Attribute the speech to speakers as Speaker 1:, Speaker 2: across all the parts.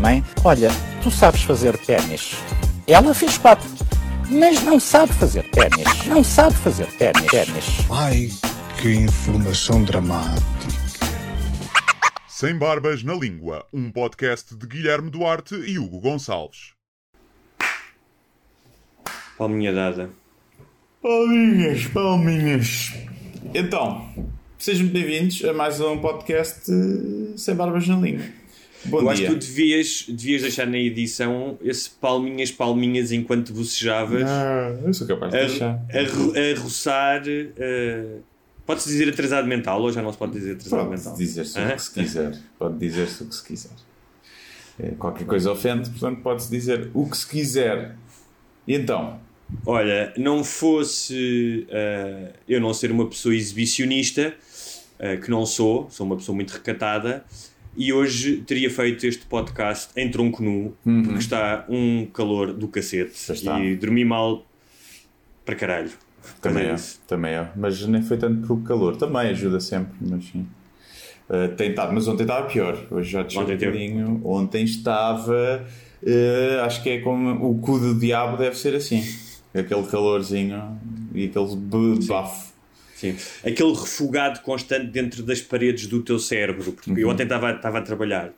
Speaker 1: Mãe, olha, tu sabes fazer ténis. Ela fez quatro, mas não sabe fazer ténis. Não sabe fazer ténis. ténis.
Speaker 2: Ai, que informação dramática.
Speaker 3: Sem Barbas na Língua, um podcast de Guilherme Duarte e Hugo Gonçalves.
Speaker 4: Palminha dada.
Speaker 5: Palminhas, palminhas. Então, sejam bem-vindos a mais um podcast eh, Sem Barbas na Língua. Bom
Speaker 4: Eu acho
Speaker 5: dia.
Speaker 4: que tu devias, devias deixar na edição esse palminhas, palminhas enquanto bocejavas.
Speaker 5: Ah, eu sou capaz de deixar.
Speaker 4: a, a, ro- a roçar. eh, Pode-se dizer atrasado mental ou já não se pode dizer atrasado
Speaker 5: Pode
Speaker 4: mental?
Speaker 5: dizer-se
Speaker 4: Hã?
Speaker 5: o que se quiser. Pode dizer-se o que se quiser. Eh, Qualquer coisa ofende, portanto pode-se dizer o que se quiser. E então?
Speaker 4: Olha, não fosse eh, eu não ser uma pessoa exibicionista, eh, que não sou, sou uma pessoa muito recatada, e hoje teria feito este podcast em tronco nu, porque está um calor do cacete e dormi mal para caralho. por
Speaker 5: Também é, também é. Mas nem foi tanto pelo calor. Também ajuda sempre, mas sim. Uh, tem mas ontem estava pior. Hoje já desceu um bocadinho. Ontem estava. uh, acho que é como o cu do diabo deve ser assim. Aquele calorzinho e aquele bafo.
Speaker 4: Sim. Aquele refugado constante dentro das paredes do teu cérebro. Porque
Speaker 5: Uhum.
Speaker 4: eu ontem estava estava a trabalhar.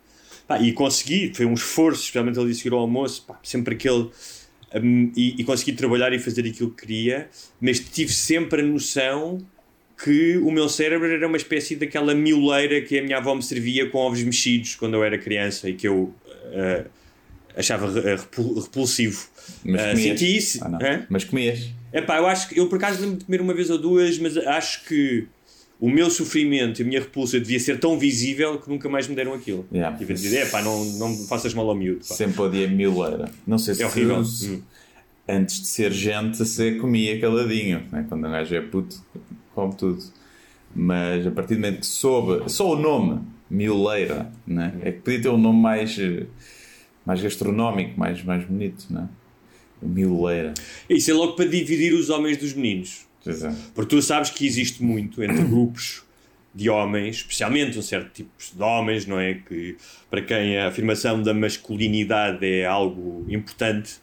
Speaker 4: Pá, e consegui, foi um esforço, especialmente ali a seguir ao almoço, pá, sempre aquele. hum, e, e consegui trabalhar e fazer aquilo que queria, mas tive sempre a noção que o meu cérebro era uma espécie daquela mioleira que a minha avó me servia com ovos mexidos quando eu era criança e que eu ah, achava repul- repulsivo.
Speaker 5: Mas comias.
Speaker 4: senti isso.
Speaker 5: Ah? Mas comias.
Speaker 4: Epá, eu acho que eu por acaso lembro de comer uma vez ou duas, mas acho que o meu sofrimento e a minha repulsa devia ser tão visível que nunca mais me deram aquilo.
Speaker 5: Yeah.
Speaker 4: Tive a dizer, epá, não, não faças mal ao miúdo. pá."
Speaker 5: Sempre odia mileira. Não sei se
Speaker 4: É horrível.
Speaker 5: se-
Speaker 4: Hum.
Speaker 5: antes de ser gente se comia caladinho. Né? Quando um gajo é puto, come tudo. Mas a partir do momento que soube, só o nome, mioleira, né? é que podia ter um nome mais, eh, mais gastronómico, mais, mais bonito. Né? Mioleira.
Speaker 4: Isso é logo para dividir os homens dos meninos.
Speaker 5: Pois é.
Speaker 4: Porque tu sabes que existe muito entre grupos de homens, especialmente um certo tipo de homens, não é? Que para quem a afirmação da masculinidade é algo importante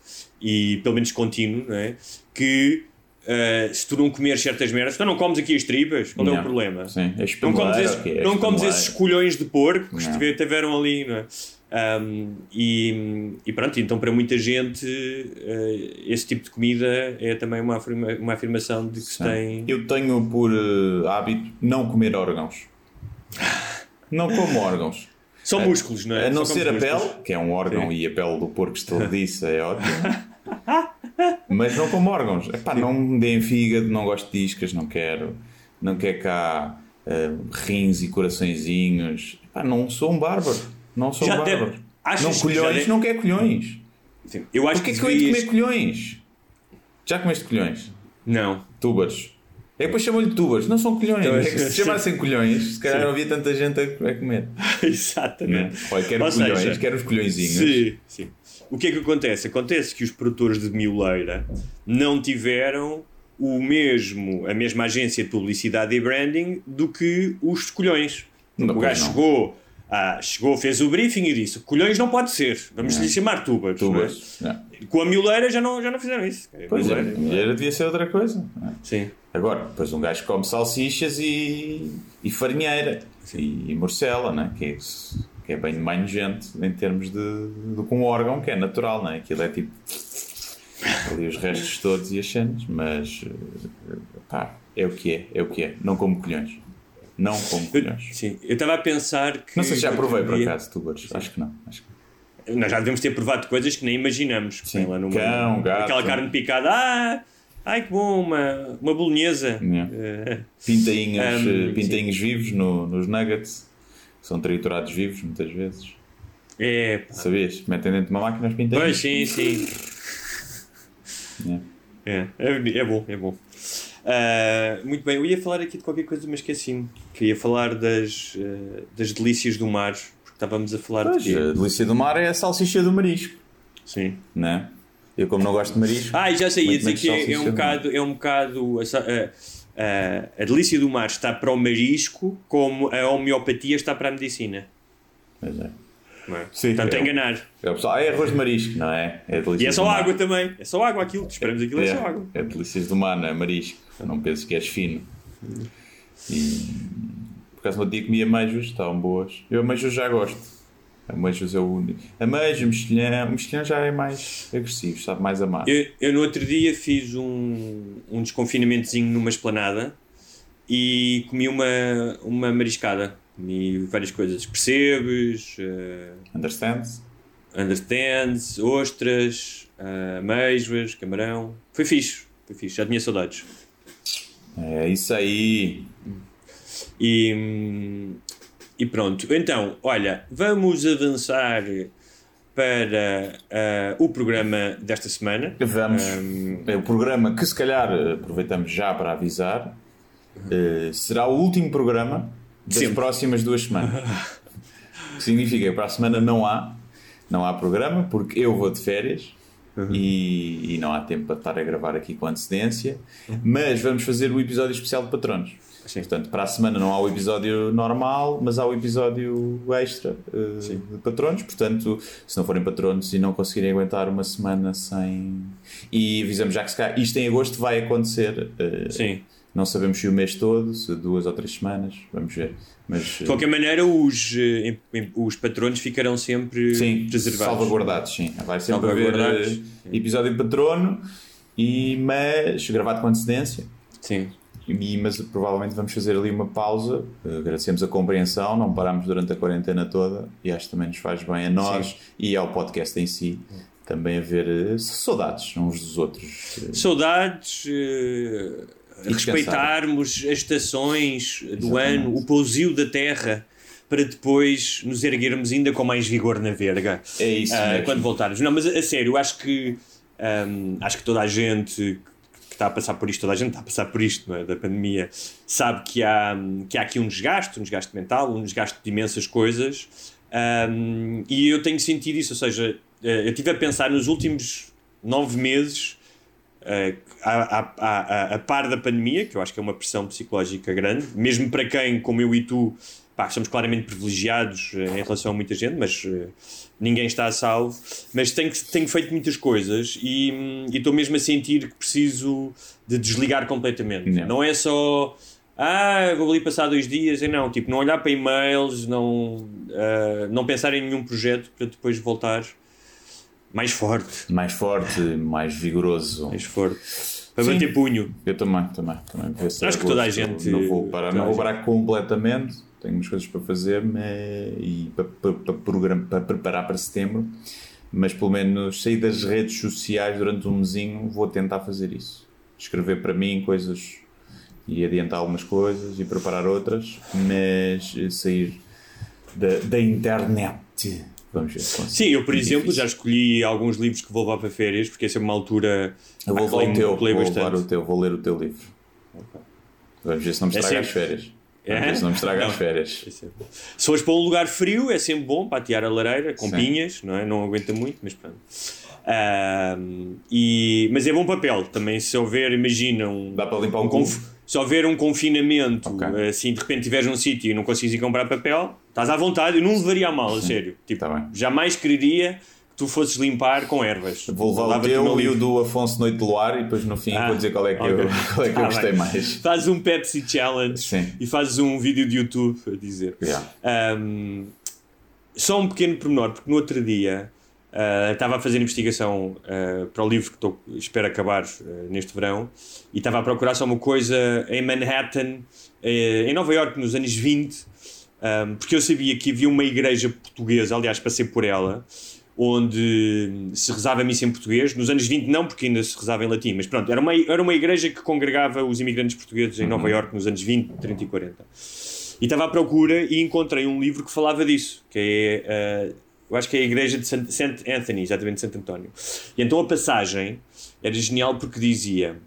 Speaker 4: e pelo menos contínuo, não é? Que eh, se tu não comeres certas merdas, tu não comes aqui as tripas, qual é o
Speaker 5: Não.
Speaker 4: problema?
Speaker 5: Sim, é
Speaker 4: Não
Speaker 5: espelheira,
Speaker 4: comes,
Speaker 5: ok,
Speaker 4: esses,
Speaker 5: é
Speaker 4: não comes esses colhões de porco que
Speaker 5: Não.
Speaker 4: estiver- tiveram ali, não é? Um, e, e pronto, então para muita gente eh, esse tipo de comida é também uma, afirma- uma afirmação de que se tem.
Speaker 5: Eu tenho por eh, hábito não comer órgãos. Não como órgãos.
Speaker 4: São músculos, não é?
Speaker 5: A não
Speaker 4: Só
Speaker 5: ser a
Speaker 4: comes
Speaker 5: pele,
Speaker 4: músculos.
Speaker 5: que é um órgão
Speaker 4: Sim.
Speaker 5: e a pele do porco estreladiça é ótimo. Mas não como órgãos. Epá, não me deem fígado, não gosto de iscas, não quero. Não quero cá eh, rins e coraçõezinhos. Epá, não sou um bárbaro. Não sou
Speaker 4: Já
Speaker 5: um
Speaker 4: deve-
Speaker 5: bárbaro.
Speaker 4: achas
Speaker 5: Não
Speaker 4: que
Speaker 5: colhões,
Speaker 4: já de-
Speaker 5: não quero colhões.
Speaker 4: Sim, Eu acho
Speaker 5: Porquê
Speaker 4: que
Speaker 5: que eu hei de
Speaker 4: devias...
Speaker 5: comer colhões? Já comeste colhões?
Speaker 4: Não.
Speaker 5: Túbaros. É que depois chamam-lhe túbaros, não são colhões.
Speaker 4: Então,
Speaker 5: é que se chamassem colhões, se calhar
Speaker 4: Sim.
Speaker 5: não havia tanta gente a, comer.
Speaker 4: Exatamente.
Speaker 5: Olha, quero
Speaker 4: Ou
Speaker 5: colhões,
Speaker 4: seja,
Speaker 5: quero os colhõezinhos.
Speaker 4: Sim, sim. O que é que acontece? Acontece que os produtores de mioleira não tiveram o mesmo, a mesma agência de publicidade e branding do que os colhões.
Speaker 5: Não,
Speaker 4: o gajo chegou, ah, chegou, fez o briefing e disse: colhões não pode ser, vamos lhe chamar tubas. não é?
Speaker 5: Tubas. Não.
Speaker 4: Com a mioleira já não, já não fizeram isso.
Speaker 5: Pois é,
Speaker 4: Mioleira,
Speaker 5: mulher devia ser outra coisa. é?
Speaker 4: Sim.
Speaker 5: Agora, depois um gajo come salsichas e, e farinheira e, e morcela, né? que, é, que é bem mais nojento em termos de, de com um órgão que é natural, né? aquilo é tipo ali os restos todos e as cenas, mas eh, pá, é o que é, é o que é. Não como colhões. Não como colhões.
Speaker 4: Sim, eu estava a pensar que.
Speaker 5: Não sei se já provei por acaso, túbaros. Acho que não. Acho que
Speaker 4: Nós já devemos ter provado coisas que nem imaginamos.
Speaker 5: Sim.
Speaker 4: lá no
Speaker 5: Cão, gato.
Speaker 4: Aquela carne picada. Ah, ai que bom, uma, uma bolonhesa.
Speaker 5: Yeah.
Speaker 4: Eh,
Speaker 5: Pintainhos,
Speaker 4: Um,
Speaker 5: eh, pintainhos vivos no- nos nuggets. são triturados vivos muitas vezes.
Speaker 4: É, pá.
Speaker 5: Sabias? Metem dentro de uma máquina os pintainhos.
Speaker 4: Pois, sim, sim.
Speaker 5: É.
Speaker 4: É, é, é bom, é bom. Ah, muito bem, eu ia falar aqui de qualquer coisa, mas esqueci-me. Queria falar das, ah, das delícias do mar, porque estávamos a falar
Speaker 5: Pois,
Speaker 4: de quê?
Speaker 5: a delícia do mar é a salsicha do marisco,
Speaker 4: Sim.
Speaker 5: né? Eu, como não gosto de marisco.
Speaker 4: Ah, já sei, ia dizer que é, é um bocado, é um bocado a, a, a delícia do mar está para o marisco, como a homeopatia está para a medicina.
Speaker 5: Pois é.
Speaker 4: Não é?
Speaker 5: Sim,
Speaker 4: Portanto,
Speaker 5: é.
Speaker 4: a enganar.
Speaker 5: É, pessoal, ah, é arroz de marisco, não é? É
Speaker 4: E é só água também. É só água aquilo. Esperamos aquilo, é, só água.
Speaker 5: É, é delícias do mar, não é marisco. Eu não penso que és fino. E, por acaso, no dia comia ameijos, estavam boas. Eu ameijos já gosto. Ameijos é o único. Ameijo, mexilhão. Mexilhão já é mais agressivo, sabe? Mais amado.
Speaker 4: Eu, eu no outro dia fiz um, um desconfinamentozinho numa esplanada e comi uma, uma mariscada. Comi várias coisas. Percebes, eh,
Speaker 5: Understands?
Speaker 4: understands, ostras, uh, camarão. Foi fixe. Foi fixe. Já tinha saudades.
Speaker 5: É isso aí.
Speaker 4: E, e pronto. Então, olha, vamos avançar para ah, o programa desta semana.
Speaker 5: Vamos.
Speaker 4: Hum,
Speaker 5: É o programa que, se calhar, aproveitamos já para avisar, eh, será o último programa das
Speaker 4: Sempre.
Speaker 5: próximas duas semanas. O que significa que para a semana não há, não há programa, porque eu vou de férias. E, e não há tempo para estar a gravar aqui com antecedência, mas vamos fazer o episódio especial de patronos.
Speaker 4: Sim.
Speaker 5: Portanto, para a semana não há o episódio normal, mas há o episódio extra eh, de patronos. Portanto, se não forem patronos e não conseguirem aguentar uma semana sem. E avisamos já que se calhar isto em agosto vai acontecer. eh,
Speaker 4: Sim.
Speaker 5: Não sabemos se o mês todo, se duas ou três semanas, vamos ver. Mas,
Speaker 4: De qualquer maneira, os, eh, os patronos ficarão sempre
Speaker 5: Sim,
Speaker 4: preservados.
Speaker 5: salvaguardados, sim. Vai sempre haver eh, episódio patrono, e, mas gravado com antecedência.
Speaker 4: Sim.
Speaker 5: E, mas provavelmente vamos fazer ali uma pausa. Agradecemos a compreensão, não paramos durante a quarentena toda e acho que também nos faz bem a nós e ao podcast em si. Também haver eh, saudades uns dos outros.
Speaker 4: Saudades,
Speaker 5: descansar.
Speaker 4: Respeitarmos as estações do
Speaker 5: Exatamente.
Speaker 4: ano, o pousio da terra, para depois nos erguermos ainda com mais vigor na verga.
Speaker 5: É isso mesmo.
Speaker 4: quando voltarmos. Não, mas a, sério, acho que ahm, acho que toda a gente que está a passar por isto, toda a gente está a passar por isto, é? da pandemia, sabe que há, que há aqui um desgaste, um desgaste mental, um desgaste de imensas coisas. Ahm, e eu tenho sentido isso, ou seja, eh, eu estive a pensar nos últimos nove meses a, a, a, par da pandemia, que eu acho que é uma pressão psicológica grande, mesmo para quem, como eu e tu, pá, somos claramente privilegiados eh, em relação a muita gente, mas eh, ninguém está a salvo. Mas tenho, tenho feito muitas coisas e hum, e estou mesmo a sentir que preciso de desligar completamente.
Speaker 5: Não.
Speaker 4: Não é só. Ah, vou ali passar dois dias, e não, tipo, não olhar para e-mails, não, ah, não pensar em nenhum projeto para depois voltar mais forte,
Speaker 5: mais forte, mais vigoroso.
Speaker 4: mais forte, para
Speaker 5: Sim.
Speaker 4: bater punho.
Speaker 5: Eu também, também. também.
Speaker 4: Acho que toda a gente-
Speaker 5: Não vou parar, não
Speaker 4: a
Speaker 5: vou parar completamente. Tenho umas coisas para fazer mas, e para, para, para, para preparar para setembro. Mas pelo menos sair das redes sociais durante um mesinho, vou tentar fazer isso. Escrever para mim coisas e adiantar algumas coisas e preparar outras, mas sair da, da internet. Vamos ver.
Speaker 4: Sim, eu, por
Speaker 5: Muito
Speaker 4: exemplo, já
Speaker 5: difícil.
Speaker 4: escolhi alguns livros que vou levar para férias, porque é uma altura.
Speaker 5: Eu vou levar o teu, vou levar o teu, vou ler o teu livro. Vamos ver se não me
Speaker 4: É
Speaker 5: estraga as
Speaker 4: sempre-
Speaker 5: férias. Vamos
Speaker 4: É?
Speaker 5: ver se não me estraga
Speaker 4: Não.
Speaker 5: as férias.
Speaker 4: Se fores para um lugar frio, é sempre bom para atear a lareira, com
Speaker 5: Sim.
Speaker 4: pinhas, não é? Não aguenta muito, mas pronto. Ahm, e, mas é bom papel também. Se houver, imagina, um,
Speaker 5: Dá para limpar um
Speaker 4: um conf- se houver um confinamento,
Speaker 5: Ok.
Speaker 4: assim, de repente estiveres num sítio e não consegues ir comprar papel, estás à vontade. Eu não levaria a mal, a sério. Tipo,
Speaker 5: Tá
Speaker 4: jamais quereria que tu fosses limpar com ervas.
Speaker 5: Vou levar o teu e o
Speaker 4: livro.
Speaker 5: do Afonso Noite do Luar e depois no fim
Speaker 4: Ah,
Speaker 5: vou dizer qual é que eu,
Speaker 4: ok.
Speaker 5: qual é que eu
Speaker 4: Tá
Speaker 5: gostei
Speaker 4: bem.
Speaker 5: mais.
Speaker 4: Fazes um Pepsi Challenge
Speaker 5: Sim.
Speaker 4: e fazes um vídeo de YouTube a dizer.
Speaker 5: Yeah.
Speaker 4: Um, só um pequeno pormenor, porque no outro dia uh, estava a fazer investigação uh, para o livro que estou, espero acabar uh, neste verão e estava a procurar só uma coisa em Manhattan, eh, em Nova York, nos anos 20, um, porque eu sabia que havia uma igreja portuguesa, aliás, passei por ela, onde se rezava a missa em português. Nos anos 20 não, porque ainda se rezava em latim, mas pronto, era uma, era uma igreja que congregava os imigrantes portugueses em Nova York nos anos 20, 30 e 40. E estava à procura e encontrei um livro que falava disso, que é, eh, eu acho que é a igreja de Saint Anthony, exatamente de Santo António. E então a passagem era genial porque dizia,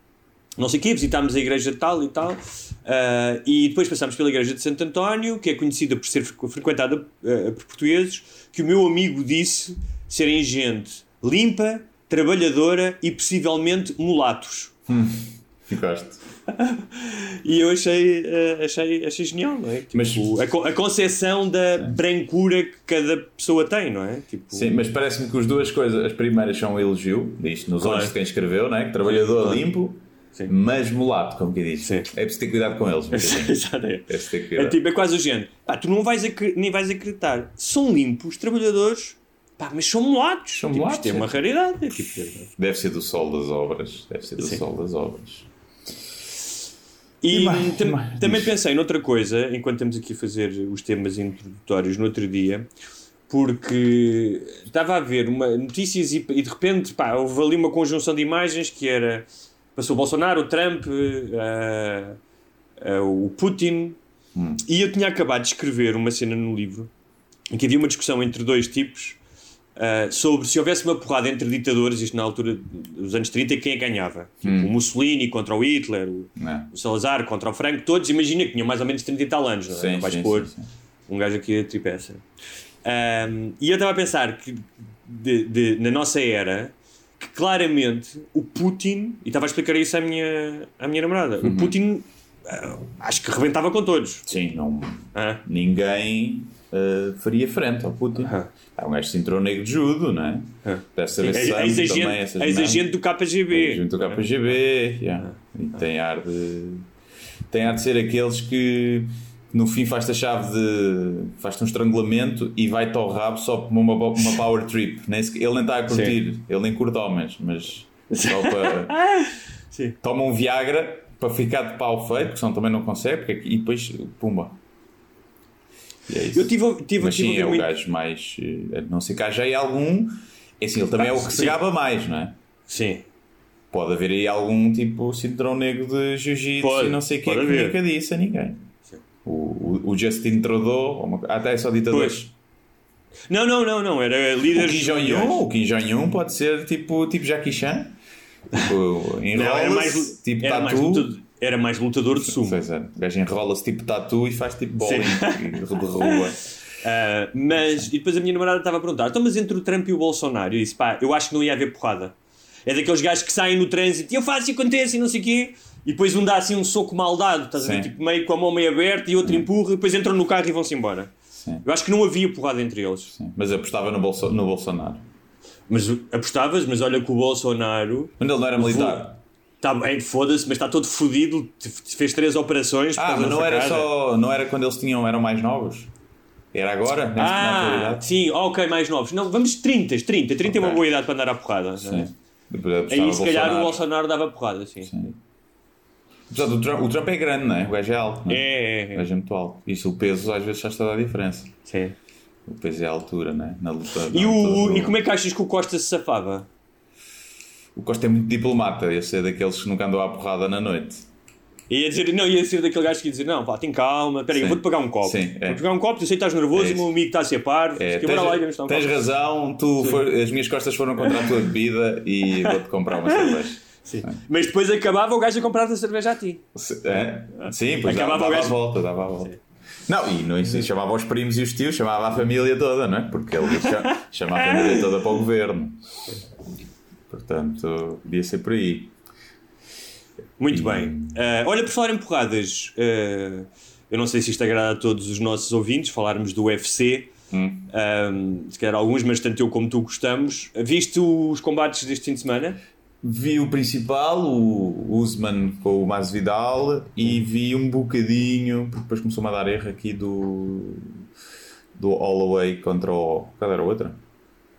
Speaker 4: não sei o quê, visitámos a igreja tal e tal, eh, e depois passámos pela igreja de Santo António, que é conhecida por ser frequ- frequentada eh, por portugueses, que o meu amigo disse serem gente limpa, trabalhadora e possivelmente mulatos.
Speaker 5: Ficaste.
Speaker 4: E eu achei, eh, achei, achei genial, não é? Tipo,
Speaker 5: Mas-
Speaker 4: a, a concepção da brancura que cada pessoa tem, não é? Tipo,
Speaker 5: Sim, mas parece-me que as duas coisas, as primeiras são um elogio, diz nos
Speaker 4: Claro.
Speaker 5: olhos de quem escreveu, não é? Que trabalhador limpo,
Speaker 4: Sim.
Speaker 5: mas mulato, como que diz.
Speaker 4: Sim.
Speaker 5: É preciso ter cuidado com eles.
Speaker 4: Exato, é.
Speaker 5: É
Speaker 4: É, tipo, é quase o género. Pá, tu não vais nem vais acreditar. São limpos, trabalhadores, pá, mas são mulatos.
Speaker 5: São
Speaker 4: tipo,
Speaker 5: mulatos,
Speaker 4: Isto é uma
Speaker 5: é.
Speaker 4: raridade. É tipo,
Speaker 5: Deve ser do sol das obras. Deve ser do
Speaker 4: Sim.
Speaker 5: sol das obras.
Speaker 4: E,
Speaker 5: E mais,
Speaker 4: tam-
Speaker 5: mais?
Speaker 4: também
Speaker 5: Diz.
Speaker 4: pensei noutra coisa, enquanto estamos aqui a fazer os temas introdutórios no outro dia, porque estava a ver uma, notícias e, e de repente pá, houve ali uma conjunção de imagens que era passou o Bolsonaro, o Trump, eh, eh, o Putin,
Speaker 5: Hum.
Speaker 4: e eu tinha acabado de escrever uma cena no livro em que havia uma discussão entre dois tipos eh, sobre se houvesse uma porrada entre ditadores, isto na altura dos anos 30, quem que ganhava? Tipo,
Speaker 5: Hum.
Speaker 4: o Mussolini contra o Hitler, o,
Speaker 5: é?
Speaker 4: o Salazar contra o Franco, todos imagina que tinham mais ou menos 30 e tal anos, não, é?
Speaker 5: Sim,
Speaker 4: não vais
Speaker 5: sim,
Speaker 4: pôr
Speaker 5: sim,
Speaker 4: um gajo aqui a tripeça. Ahm, e eu estava a pensar que de- de- na nossa era que claramente o Putin, e estava a explicar isso à minha, à minha namorada,
Speaker 5: Uhum.
Speaker 4: o Putin ah, acho que rebentava com todos.
Speaker 5: Sim, não,
Speaker 4: Ah,
Speaker 5: ninguém eh, faria frente ao Putin.
Speaker 4: Ah.
Speaker 5: Há um gajo de cinturão negro de judo, não é?
Speaker 4: Ah.
Speaker 5: Deve saber sangue também,
Speaker 4: Ex-agente
Speaker 5: essas
Speaker 4: ex-agente do KGB.
Speaker 5: junto ao KGB, yeah. e tem ar de tem ar de ser aqueles que no fim faz-te a chave de faz-te um estrangulamento e vai-te ao rabo só por uma, uma power trip nem sequer- ele nem está a curtir ele nem curte homens mas só para
Speaker 4: Sim.
Speaker 5: toma um Viagra para ficar de pau feito porque senão também não consegue porque, e depois pumba e é isso.
Speaker 4: Eu tive, a- tive,
Speaker 5: mas
Speaker 4: tive
Speaker 5: sim é o gajo mais eh, a não ser que haja aí algum é assim, ele também é o que se
Speaker 4: sim.
Speaker 5: gaba mais não é?
Speaker 4: Sim.
Speaker 5: Pode haver aí algum tipo cinturão negro de jiu-jitsu e não sei o que que nunca disse a ninguém. O, o, o Justin Trudeau, ou uma- até é só ditadores.
Speaker 4: Não, não, não, não. Era
Speaker 5: O
Speaker 4: líder
Speaker 5: Kim Jong-un, o Kim Jong-un pode ser tipo, tipo Jackie Chan. Tipo,
Speaker 4: Não, era mais,
Speaker 5: tipo
Speaker 4: era, mais
Speaker 5: tatu.
Speaker 4: lutador, era mais lutador de sumo.
Speaker 5: Pois é, o gajo enrola-se tipo tatu e faz tipo bowling e derruba.
Speaker 4: Ah, mas, e depois a minha namorada estava a perguntar: então, mas entre o Trump e o Bolsonaro? Eu disse: pá, eu acho que não ia haver porrada. É daqueles gajos que saem no trânsito e eu faço e acontece e não sei o quê. E depois um dá assim um soco mal dado, estás a ver?
Speaker 5: Sim.
Speaker 4: Tipo, meio com a mão meio aberta e outro empurra, e depois entram no carro e vão-se embora.
Speaker 5: Sim,
Speaker 4: Eu acho que não havia porrada entre eles.
Speaker 5: sim. Mas apostava no, Bolso, no Bolsonaro.
Speaker 4: Mas apostavas, mas olha que o Bolsonaro.
Speaker 5: Mas ele não era militar.
Speaker 4: Tá, bem, foda-se, mas está todo fodido. Fez três operações.
Speaker 5: Ah, mas não era
Speaker 4: facada.
Speaker 5: só. Não era quando eles tinham, eram mais novos? Era agora?
Speaker 4: Ah, sim, ok, mais novos. Não, vamos 30, 30. 30 é uma boa idade para andar à porrada. é?
Speaker 5: Sim. Apostava
Speaker 4: Aí se calhar o
Speaker 5: Bolsonaro.
Speaker 4: Bolsonaro dava porrada, sim.
Speaker 5: Sim. Apesar do Trump, o Trump é grande, não é? O gajo é alto. Não é?
Speaker 4: É,
Speaker 5: O
Speaker 4: é, é.
Speaker 5: gajo é muito alto. Isso, o peso às vezes já está a dar diferença.
Speaker 4: Sim.
Speaker 5: O peso é a altura, não é? Na luta.
Speaker 4: E, o,
Speaker 5: do-
Speaker 4: e como é que achas que o Costa se safava?
Speaker 5: O Costa é muito diplomata. Esse é daqueles que nunca andou à porrada na noite.
Speaker 4: Ia dizer, não, ia ser daquele gajo que ia dizer, não, pá, tem calma, peraí, eu vou-te pagar um copo.
Speaker 5: Sim, é.
Speaker 4: Vou-te pagar um copo, tu sei que estás nervoso,
Speaker 5: É
Speaker 4: o meu amigo está a ser parvo,
Speaker 5: É, tens,
Speaker 4: lá um
Speaker 5: tens razão, tu for- as minhas costas foram contra a tua bebida e vou-te comprar uma cerveja.
Speaker 4: Sim. Mas depois acabava o gajo a comprar a cerveja a ti.
Speaker 5: É? Sim, pois dava,
Speaker 4: Acabava o
Speaker 5: dava a
Speaker 4: gajo-
Speaker 5: volta, dava a volta. Não, e não chamava os primos e os tios, chamava a família toda, não é? Porque ele cha- chama a família toda para o governo. Portanto, podia ser por aí.
Speaker 4: Muito bem. Ah, olha, por falar em porradas, ah, eu não sei se isto agrada a todos os nossos ouvintes, falarmos do UFC.
Speaker 5: Hum.
Speaker 4: Ah, se calhar alguns, mas tanto eu como tu gostamos. Viste os combates deste fim de semana?
Speaker 5: Vi o principal, o Usman com o Masvidal, e vi um bocadinho, porque depois começou-me a dar erro aqui do, do Holloway contra o. Qual era a outra?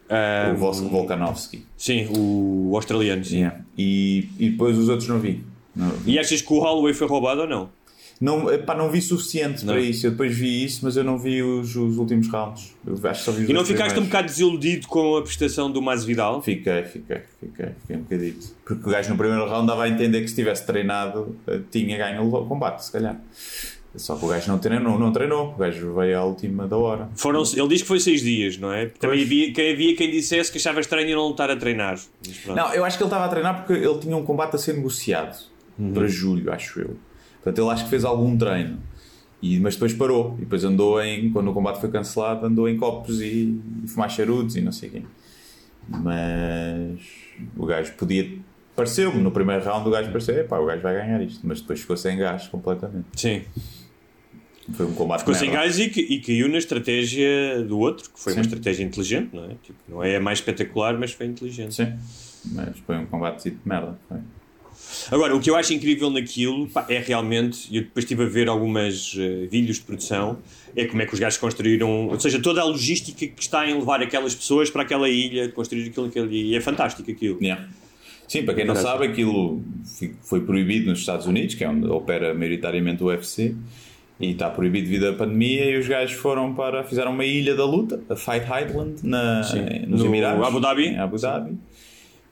Speaker 4: Ah,
Speaker 5: o Vol- Volkanovski.
Speaker 4: Sim, o australiano. Sim.
Speaker 5: Yeah. E, e depois os outros não vi. Não,
Speaker 4: E achas que o Holloway foi roubado ou não?
Speaker 5: Não, epá, não vi suficiente
Speaker 4: Não.
Speaker 5: para isso. Eu depois vi isso, mas eu não vi os, os últimos rounds. Eu acho que só vi os
Speaker 4: E não ficaste um bocado desiludido com a prestação do Masvidal?
Speaker 5: Fiquei, fiquei, fiquei, fiquei um bocadito. Porque o gajo no primeiro round dava a entender que se tivesse treinado eh, tinha ganho o combate, se calhar. Só que o gajo não treinou, não treinou. O gajo veio à última da hora.
Speaker 4: Foram, ele diz que foi seis dias, não é? Também havia quem, havia quem dissesse que achava estranho e não estar a treinar.
Speaker 5: Não, eu acho que ele estava a treinar porque ele tinha um combate a ser negociado para julho, acho eu. Portanto, ele acho que fez algum treino. E, mas depois parou. E depois andou em. Quando o combate foi cancelado, andou em copos e, e fumar charutos e não sei quem. Mas o gajo podia. Pareceu-me no primeiro round o gajo pareceu, epá, o gajo vai ganhar isto, mas depois ficou sem gás completamente.
Speaker 4: Sim.
Speaker 5: Foi um combate
Speaker 4: Ficou sem gás e, e caiu na estratégia do outro, que foi uma
Speaker 5: Sim.
Speaker 4: estratégia inteligente, não é? Tipo, não é a mais espetacular, mas foi inteligente.
Speaker 5: Sim, mas foi um combate de merda. Foi.
Speaker 4: Agora, o que eu acho incrível naquilo pá, é realmente, eu depois estive a ver algumas eh, vídeos de produção, é como é que os gajos construíram, ou seja, toda a logística que está em levar aquelas pessoas para aquela ilha, construir aquilo, aquilo e é fantástico aquilo.
Speaker 5: Yeah. Sim, para quem não sabe, aquilo foi proibido nos Estados Unidos, que é onde opera maioritariamente o UFC, e está proibido devido à pandemia. E os gajos foram para. fizeram uma ilha da luta, a Fight Island, na,
Speaker 4: Sim.
Speaker 5: nos
Speaker 4: No
Speaker 5: Emirados.
Speaker 4: Abu Dhabi.
Speaker 5: Abu Dhabi.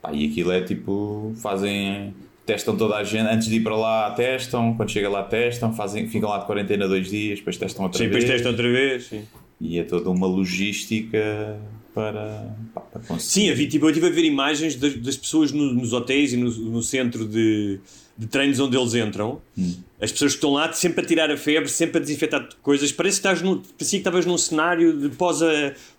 Speaker 5: Pá, e aquilo é tipo. fazem. Testam toda a gente, antes de ir para lá, testam, quando chega lá, testam, fazem, ficam lá de quarentena dois dias, depois testam outra
Speaker 4: Sim,
Speaker 5: vez.
Speaker 4: depois testam outra vez. Sim,
Speaker 5: E é toda uma logística para, pá, para conseguir.
Speaker 4: sim havia, tipo, eu estive a ver imagens das, das pessoas no- nos hotéis e no, no centro de, de treinos onde eles entram.
Speaker 5: Hum.
Speaker 4: As pessoas que estão lá sempre a tirar a febre, sempre a desinfetar coisas. Parece que estás no, parecia que estavas num cenário de pós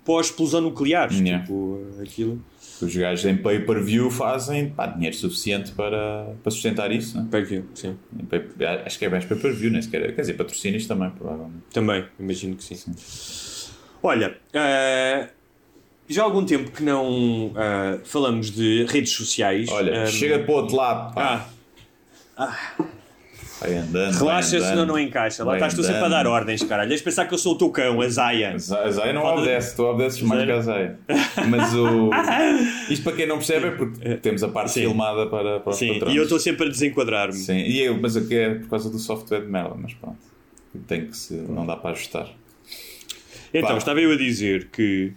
Speaker 4: pós-explosão nuclear.
Speaker 5: Yeah.
Speaker 4: Tipo, aquilo.
Speaker 5: Os gajos em pay-per-view fazem pá, dinheiro suficiente para, para sustentar isso. Né?
Speaker 4: Pay-per-view, sim.
Speaker 5: Pay- Acho que é mais pay-per-view, nem sequer. Quer dizer, patrocínios também, provavelmente.
Speaker 4: Também, imagino que sim. Olha, ah, já há algum tempo que não ah, falamos de redes sociais.
Speaker 5: Olha,
Speaker 4: Ah,
Speaker 5: chega para o outro lado, pá.
Speaker 4: Ah,
Speaker 5: vai andando.
Speaker 4: relaxa,
Speaker 5: vai andando,
Speaker 4: senão não encaixa. Lá estás tu sempre a dar ordens, caralho. Deixa pensar que eu sou o teu cão, a Zaya.
Speaker 5: A Zaya não obedece, tu obedeces mais que a Zaya. Mas o. Isto para quem não percebe é porque temos a parte
Speaker 4: Sim.
Speaker 5: filmada para, para os
Speaker 4: Sim,
Speaker 5: patrões.
Speaker 4: e eu estou sempre a desenquadrar-me.
Speaker 5: Sim, e eu, mas aqui é por causa do software de merda, mas pronto. Tem que se. Não dá para ajustar.
Speaker 4: Então,
Speaker 5: Vá.
Speaker 4: estava eu a dizer que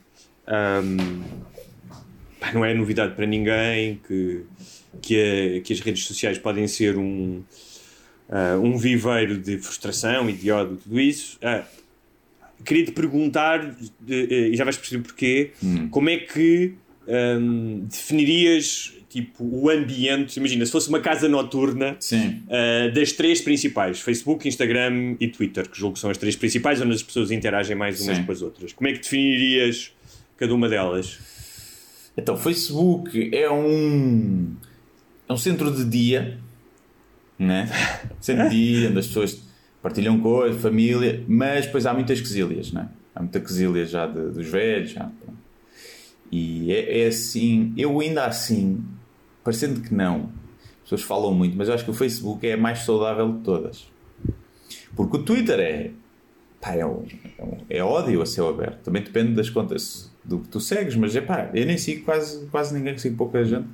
Speaker 4: pá, não é novidade para ninguém que, que, a- que as redes sociais podem ser um, ah, um viveiro de frustração e de ódio, tudo isso. Ah, queria te perguntar, eh, e já vais perceber porquê, como é que ahm, definirias tipo, o ambiente? Imagina, se fosse uma casa noturna. Uh, das três principais, Facebook, Instagram e Twitter, que julgo que são as três principais, onde as pessoas interagem mais umas
Speaker 5: Sim.
Speaker 4: com as outras. Como é que definirias cada uma delas?
Speaker 5: Então, Facebook é um. É um centro de dia, né? Dia, onde as pessoas partilham coisas, família, mas depois há muitas quesílias, né? Há muita quesília já de- dos velhos, já. E é, é assim, eu ainda assim, parecendo que não, as pessoas falam muito, mas eu acho que o Facebook é a mais saudável de todas. Porque o Twitter é. Pá, é, um- é um- é ódio a céu aberto. Também depende das contas do que tu segues, mas é pá, eu nem sigo quase, quase ninguém, sigo pouca gente.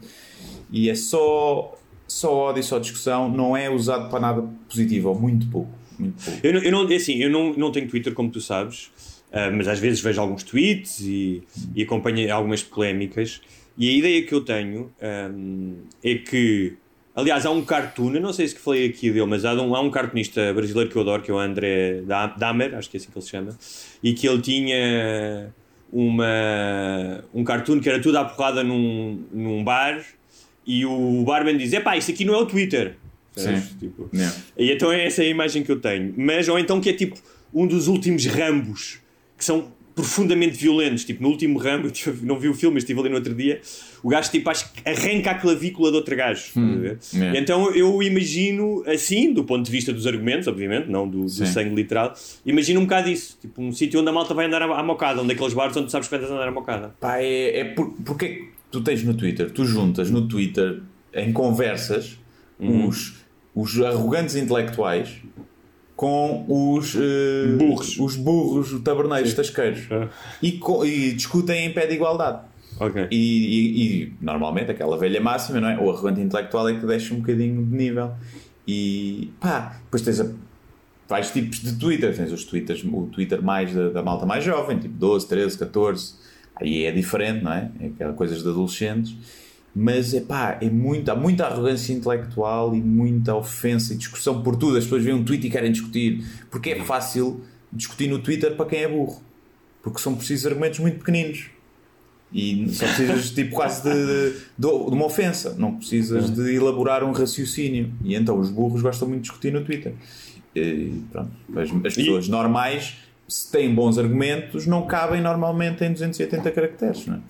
Speaker 5: E é só, só ódio, só discussão, não é usado para nada positivo, ou muito pouco. Muito pouco.
Speaker 4: Eu não, eu não, é assim, eu não, não tenho Twitter, como tu sabes, ah, mas às vezes vejo alguns tweets e, e acompanho algumas polémicas. E a ideia que eu tenho ahm, é que, aliás, há um cartoon, não sei se que falei aqui dele, mas há um, há um cartunista brasileiro que eu adoro, que é o André Da- Damer, acho que é assim que ele se chama, e que ele tinha uma, um cartoon que era tudo à porrada num, num bar. E o barman diz: Epá, isto aqui não é o Twitter.
Speaker 5: Sim.
Speaker 4: Tipo,
Speaker 5: Yeah.
Speaker 4: e então é essa a imagem que eu tenho. Mas, ou então que é tipo um dos últimos Rambos, que são profundamente violentos. Tipo, no último Rambo, eu tive- não vi o filme, mas estive ali no outro dia, o gajo tipo, acho que arranca a clavícula de outro gajo.
Speaker 5: yeah.
Speaker 4: Então eu imagino assim, do ponto de vista dos argumentos, obviamente, não do, do sangue literal, imagino um bocado isso. Tipo, um sítio onde a malta vai andar à, à mocada, onde aqueles bares onde tu sabes que vais andar à mocada.
Speaker 5: Pá, é, é por, porque que tu tens no Twitter, tu juntas no Twitter em conversas os, os arrogantes intelectuais com os eh,
Speaker 4: Burros.
Speaker 5: os burros taberneiros tasqueiros e, co- e discutem em pé de igualdade.
Speaker 4: Ok.
Speaker 5: E, e- e, normalmente aquela velha máxima, não é? O arrogante intelectual é que deixa um bocadinho de nível. E pá, depois tens a, vários tipos de Twitter. Tens os Twitters, o Twitter mais da, da malta mais jovem, tipo 12, 13, 14. Aí é diferente, não é? É aquelas coisas de adolescentes. Mas é pá, é muita, há muita arrogância intelectual e muita ofensa e discussão por tudo. As pessoas veem um tweet e querem discutir. Porque é fácil discutir no Twitter para quem é burro. Porque são precisos argumentos muito pequeninos. E só precisas tipo quase de, de, de uma ofensa, não precisas de elaborar um raciocínio. E então os burros gostam muito de discutir no Twitter. E, pronto, as, as pessoas e... normais, se têm bons argumentos, não cabem normalmente em 280 caracteres, não é?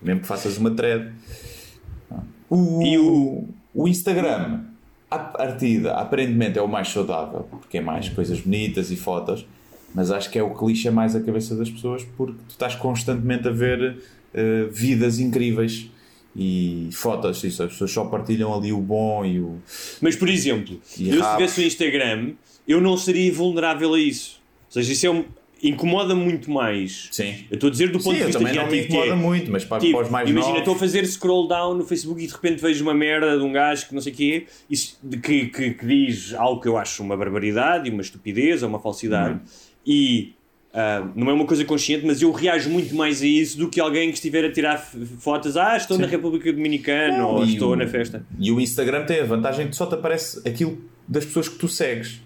Speaker 5: mesmo que faças uma thread. O, e o, o Instagram, à partida, aparentemente é o mais saudável, porque é mais coisas bonitas e fotos, mas acho que é o que lixa mais a cabeça das pessoas porque tu estás constantemente a ver uh, vidas incríveis e fotos, isso, as pessoas só partilham ali o bom e o.
Speaker 4: Mas por exemplo, eu se tivesse o Instagram, eu não seria vulnerável a isso. Ou seja, isso é um, incomoda muito mais.
Speaker 5: Sim.
Speaker 4: Eu estou a dizer do ponto
Speaker 5: Sim,
Speaker 4: de vista
Speaker 5: também não me incomoda
Speaker 4: é,
Speaker 5: muito, mas para,
Speaker 4: tipo,
Speaker 5: para os mais
Speaker 4: Imagina,
Speaker 5: novos...
Speaker 4: estou a fazer scroll down no Facebook e de repente vejo uma merda de um gajo que não sei o quê, isso, de, que, que, que, diz algo que eu acho uma barbaridade, uma estupidez ou uma falsidade. Uhum. E Uh, não é uma coisa consciente, mas eu reajo muito mais a isso do que alguém que estiver a tirar fotos. Ah, estou Sim. na República Dominicana não, ou estou
Speaker 5: o,
Speaker 4: na festa.
Speaker 5: E o Instagram tem a vantagem que só te aparece aquilo das pessoas que tu segues.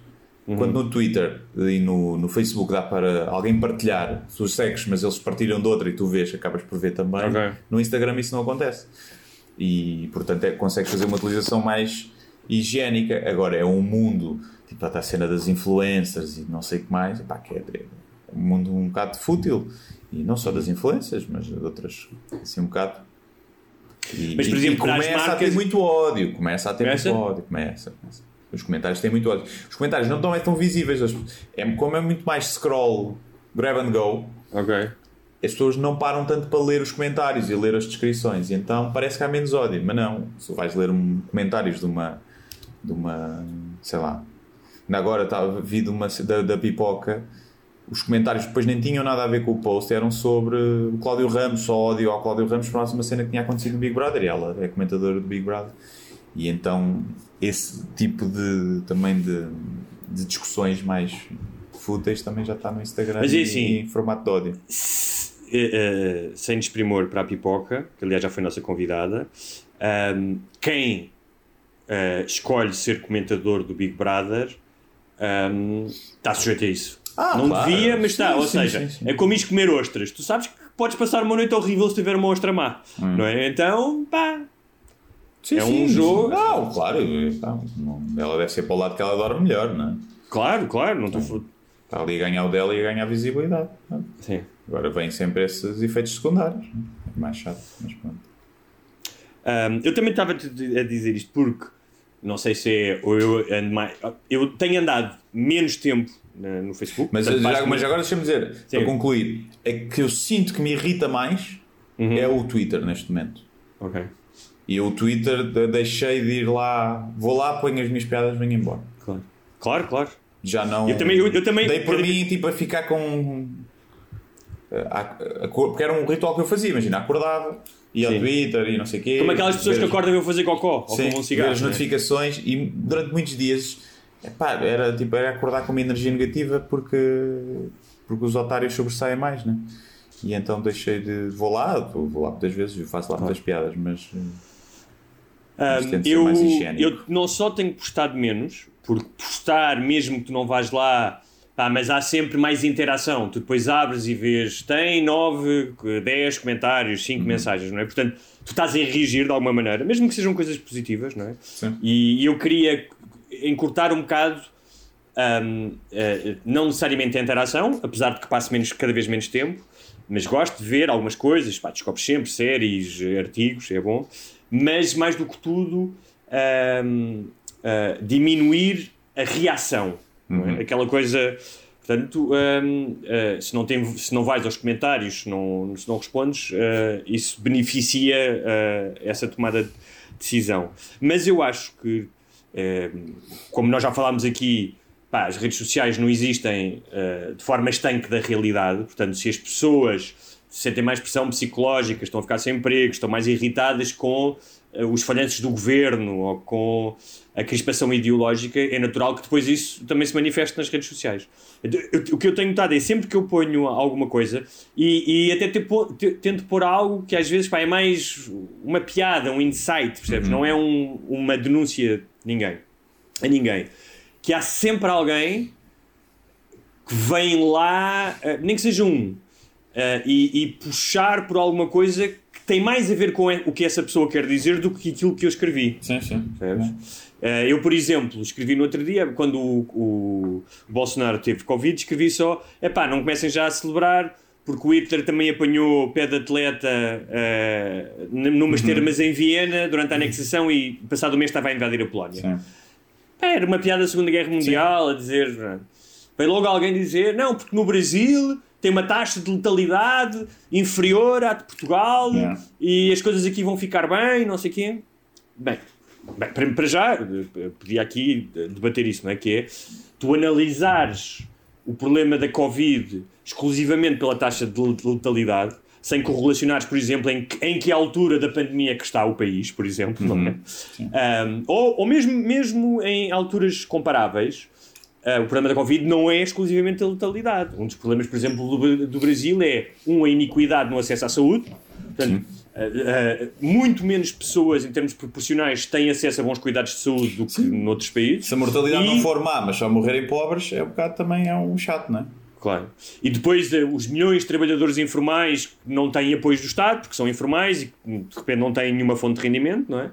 Speaker 5: Uhum. Quando no Twitter e no, no Facebook dá para alguém partilhar, se os segues, mas eles partilham de outra e tu vês, acabas por ver também. Okay. No Instagram isso não acontece. E portanto é, consegues fazer uma utilização mais higiênica. Agora é um mundo, tipo, até a cena das influencers e não sei o que mais, pá, que é um mundo um bocado fútil. E não só das influências, mas de outras, assim, um bocado. E,
Speaker 4: mas, por exemplo,
Speaker 5: e começa marcas... a ter muito ódio. Começa a ter começa? muito ódio. Começa, começa. Os comentários têm muito ódio. Os comentários não estão é tão visíveis. É, como é muito mais scroll, grab and go.
Speaker 4: Ok.
Speaker 5: As pessoas não param tanto para ler os comentários e ler as descrições. E então parece que há menos ódio. Mas não. Se vais ler um, comentários de uma. de uma. sei lá. Agora estava vi de uma, da, da pipoca os comentários depois nem tinham nada a ver com o post, eram sobre o Cláudio Ramos, só ódio ao Cláudio Ramos por uma cena que tinha acontecido no Big Brother e ela é comentadora do Big Brother. E então esse tipo de também de, de discussões mais fúteis também já está no Instagram
Speaker 4: Mas,
Speaker 5: e,
Speaker 4: assim,
Speaker 5: em formato de ódio.
Speaker 4: Uh, sem desprimor para a Pipoca, que aliás já foi nossa convidada, um, quem uh, escolhe ser comentador do Big Brother um, está sujeito a isso.
Speaker 5: Ah,
Speaker 4: não
Speaker 5: claro.
Speaker 4: devia, mas está.
Speaker 5: Sim,
Speaker 4: Ou
Speaker 5: sim,
Speaker 4: seja,
Speaker 5: sim.
Speaker 4: é como isto comer ostras. Tu sabes que podes passar uma noite horrível se tiver uma ostra má,
Speaker 5: Hum.
Speaker 4: não é? Então, pá.
Speaker 5: Sim,
Speaker 4: É
Speaker 5: sim,
Speaker 4: um jogo-
Speaker 5: Não, claro. então, não, ela deve ser para o lado que ela dorme melhor, não é?
Speaker 4: Claro, claro, não estou.
Speaker 5: Está ali a ganhar o dela e a ganhar visibilidade. é?
Speaker 4: Sim.
Speaker 5: Agora vêm sempre esses efeitos secundários. é? É mais chato, mas pronto.
Speaker 4: Um, eu também estava a dizer isto porque não sei se é ou eu ando mais. Eu tenho andado menos tempo na- no Facebook.
Speaker 5: Mas,
Speaker 4: portanto,
Speaker 5: já- mas agora deixa-me dizer,
Speaker 4: Sim.
Speaker 5: para concluir, é que eu sinto que me irrita mais
Speaker 4: Uhum.
Speaker 5: é o Twitter neste momento.
Speaker 4: Ok.
Speaker 5: E o Twitter de- deixei de ir lá, vou lá, ponho as minhas piadas, venho embora.
Speaker 4: Claro. Claro, claro.
Speaker 5: Já não.
Speaker 4: Eu também- eu- eu também-
Speaker 5: Dei por mim tipo, a ficar com. a- a- a- porque era um ritual que eu fazia, imagina, acordava, ia ao
Speaker 4: Sim.
Speaker 5: Twitter e não sei o quê.
Speaker 4: Como aquelas pessoas que acordam e vão fazer cocó ou
Speaker 5: Sim,
Speaker 4: fumam um
Speaker 5: ver
Speaker 4: cigarro.
Speaker 5: as
Speaker 4: né?
Speaker 5: notificações e durante muitos dias epá, era, tipo, era acordar com uma energia negativa porque, porque os otários sobressaem mais, né? E então deixei de. Vou lá, vou lá muitas vezes, eu faço lá muitas piadas, mas.
Speaker 4: Um, eu, eu não só tenho postado menos, porque postar, mesmo que tu não vais lá, pá, mas há sempre mais interação. Tu depois abres e vês, tem 9, 10 comentários, 5
Speaker 5: Uhum.
Speaker 4: mensagens, não é? Portanto, tu estás a reagir de alguma maneira, mesmo que sejam coisas positivas, não é?
Speaker 5: Sim.
Speaker 4: E, eu queria encurtar um bocado. um, eh, não necessariamente a interação, apesar de que passe menos, cada vez menos tempo, mas gosto de ver algumas coisas, pá, descobres sempre séries, artigos, é bom, mas mais do que tudo, um, uh, diminuir a reação. é?
Speaker 5: Uhum.
Speaker 4: Aquela coisa. Portanto, um, uh, se, não tem, se não vais aos comentários, se não, se não respondes, uh, isso beneficia essa tomada de decisão. Mas eu acho que, um, como nós já falámos aqui, pá, as redes sociais não existem de forma estanque da realidade. Portanto, se as pessoas sentem mais pressão psicológica, estão a ficar sem emprego, estão mais irritadas com uh, os falhanços do governo ou com a crispação ideológica, é natural que depois isso também se manifeste nas redes sociais. O que eu tenho notado é sempre que eu ponho alguma coisa e, e até te, te, tento pôr algo que às vezes pá, é mais uma piada, um insight, percebes? Uhum. Não é um, uma denúncia de ninguém, a ninguém. Que há sempre alguém que vem lá, uh, nem que seja um, e, e, puxar por alguma coisa que tem mais a ver com o que essa pessoa quer dizer do que aquilo que eu escrevi.
Speaker 5: Sim, sim.
Speaker 4: Uh, eu, por exemplo, escrevi no outro dia, quando o, o, Bolsonaro teve Covid, escrevi só: é pá, não comecem já a celebrar, porque o Hitler também apanhou pé de atleta uh, numas uhum. termas em Viena durante a anexação e passado o mês estava a invadir a Polónia. Sim. Era uma piada da Segunda Guerra Mundial Sim. a dizer. Vem logo alguém dizer, não, porque no Brasil tem uma taxa de letalidade inferior à de Portugal yeah. e as coisas aqui vão ficar bem, não sei o quê. Bem, bem para, para já, podia aqui debater isso, não é? Que é, tu analisares o problema da Covid exclusivamente pela taxa de letalidade, sem correlacionares, por exemplo, em que, em que altura da pandemia que está o país, por exemplo, uhum. não é? Um, ou, ou mesmo, mesmo em alturas comparáveis, Uh, o problema da Covid não é exclusivamente a letalidade. Um dos problemas, por exemplo, do, do Brasil é, um, a iniquidade no acesso à saúde. Portanto, uh, uh, muito menos pessoas, em termos proporcionais, têm acesso a bons cuidados de saúde do que Sim. noutros países.
Speaker 5: Se a mortalidade e... não for má, mas só morrerem pobres, é um bocado também é um chato, não é?
Speaker 4: Claro. E depois os milhões de trabalhadores informais que não têm apoio do Estado, porque são informais e de repente não têm nenhuma fonte de rendimento, não é?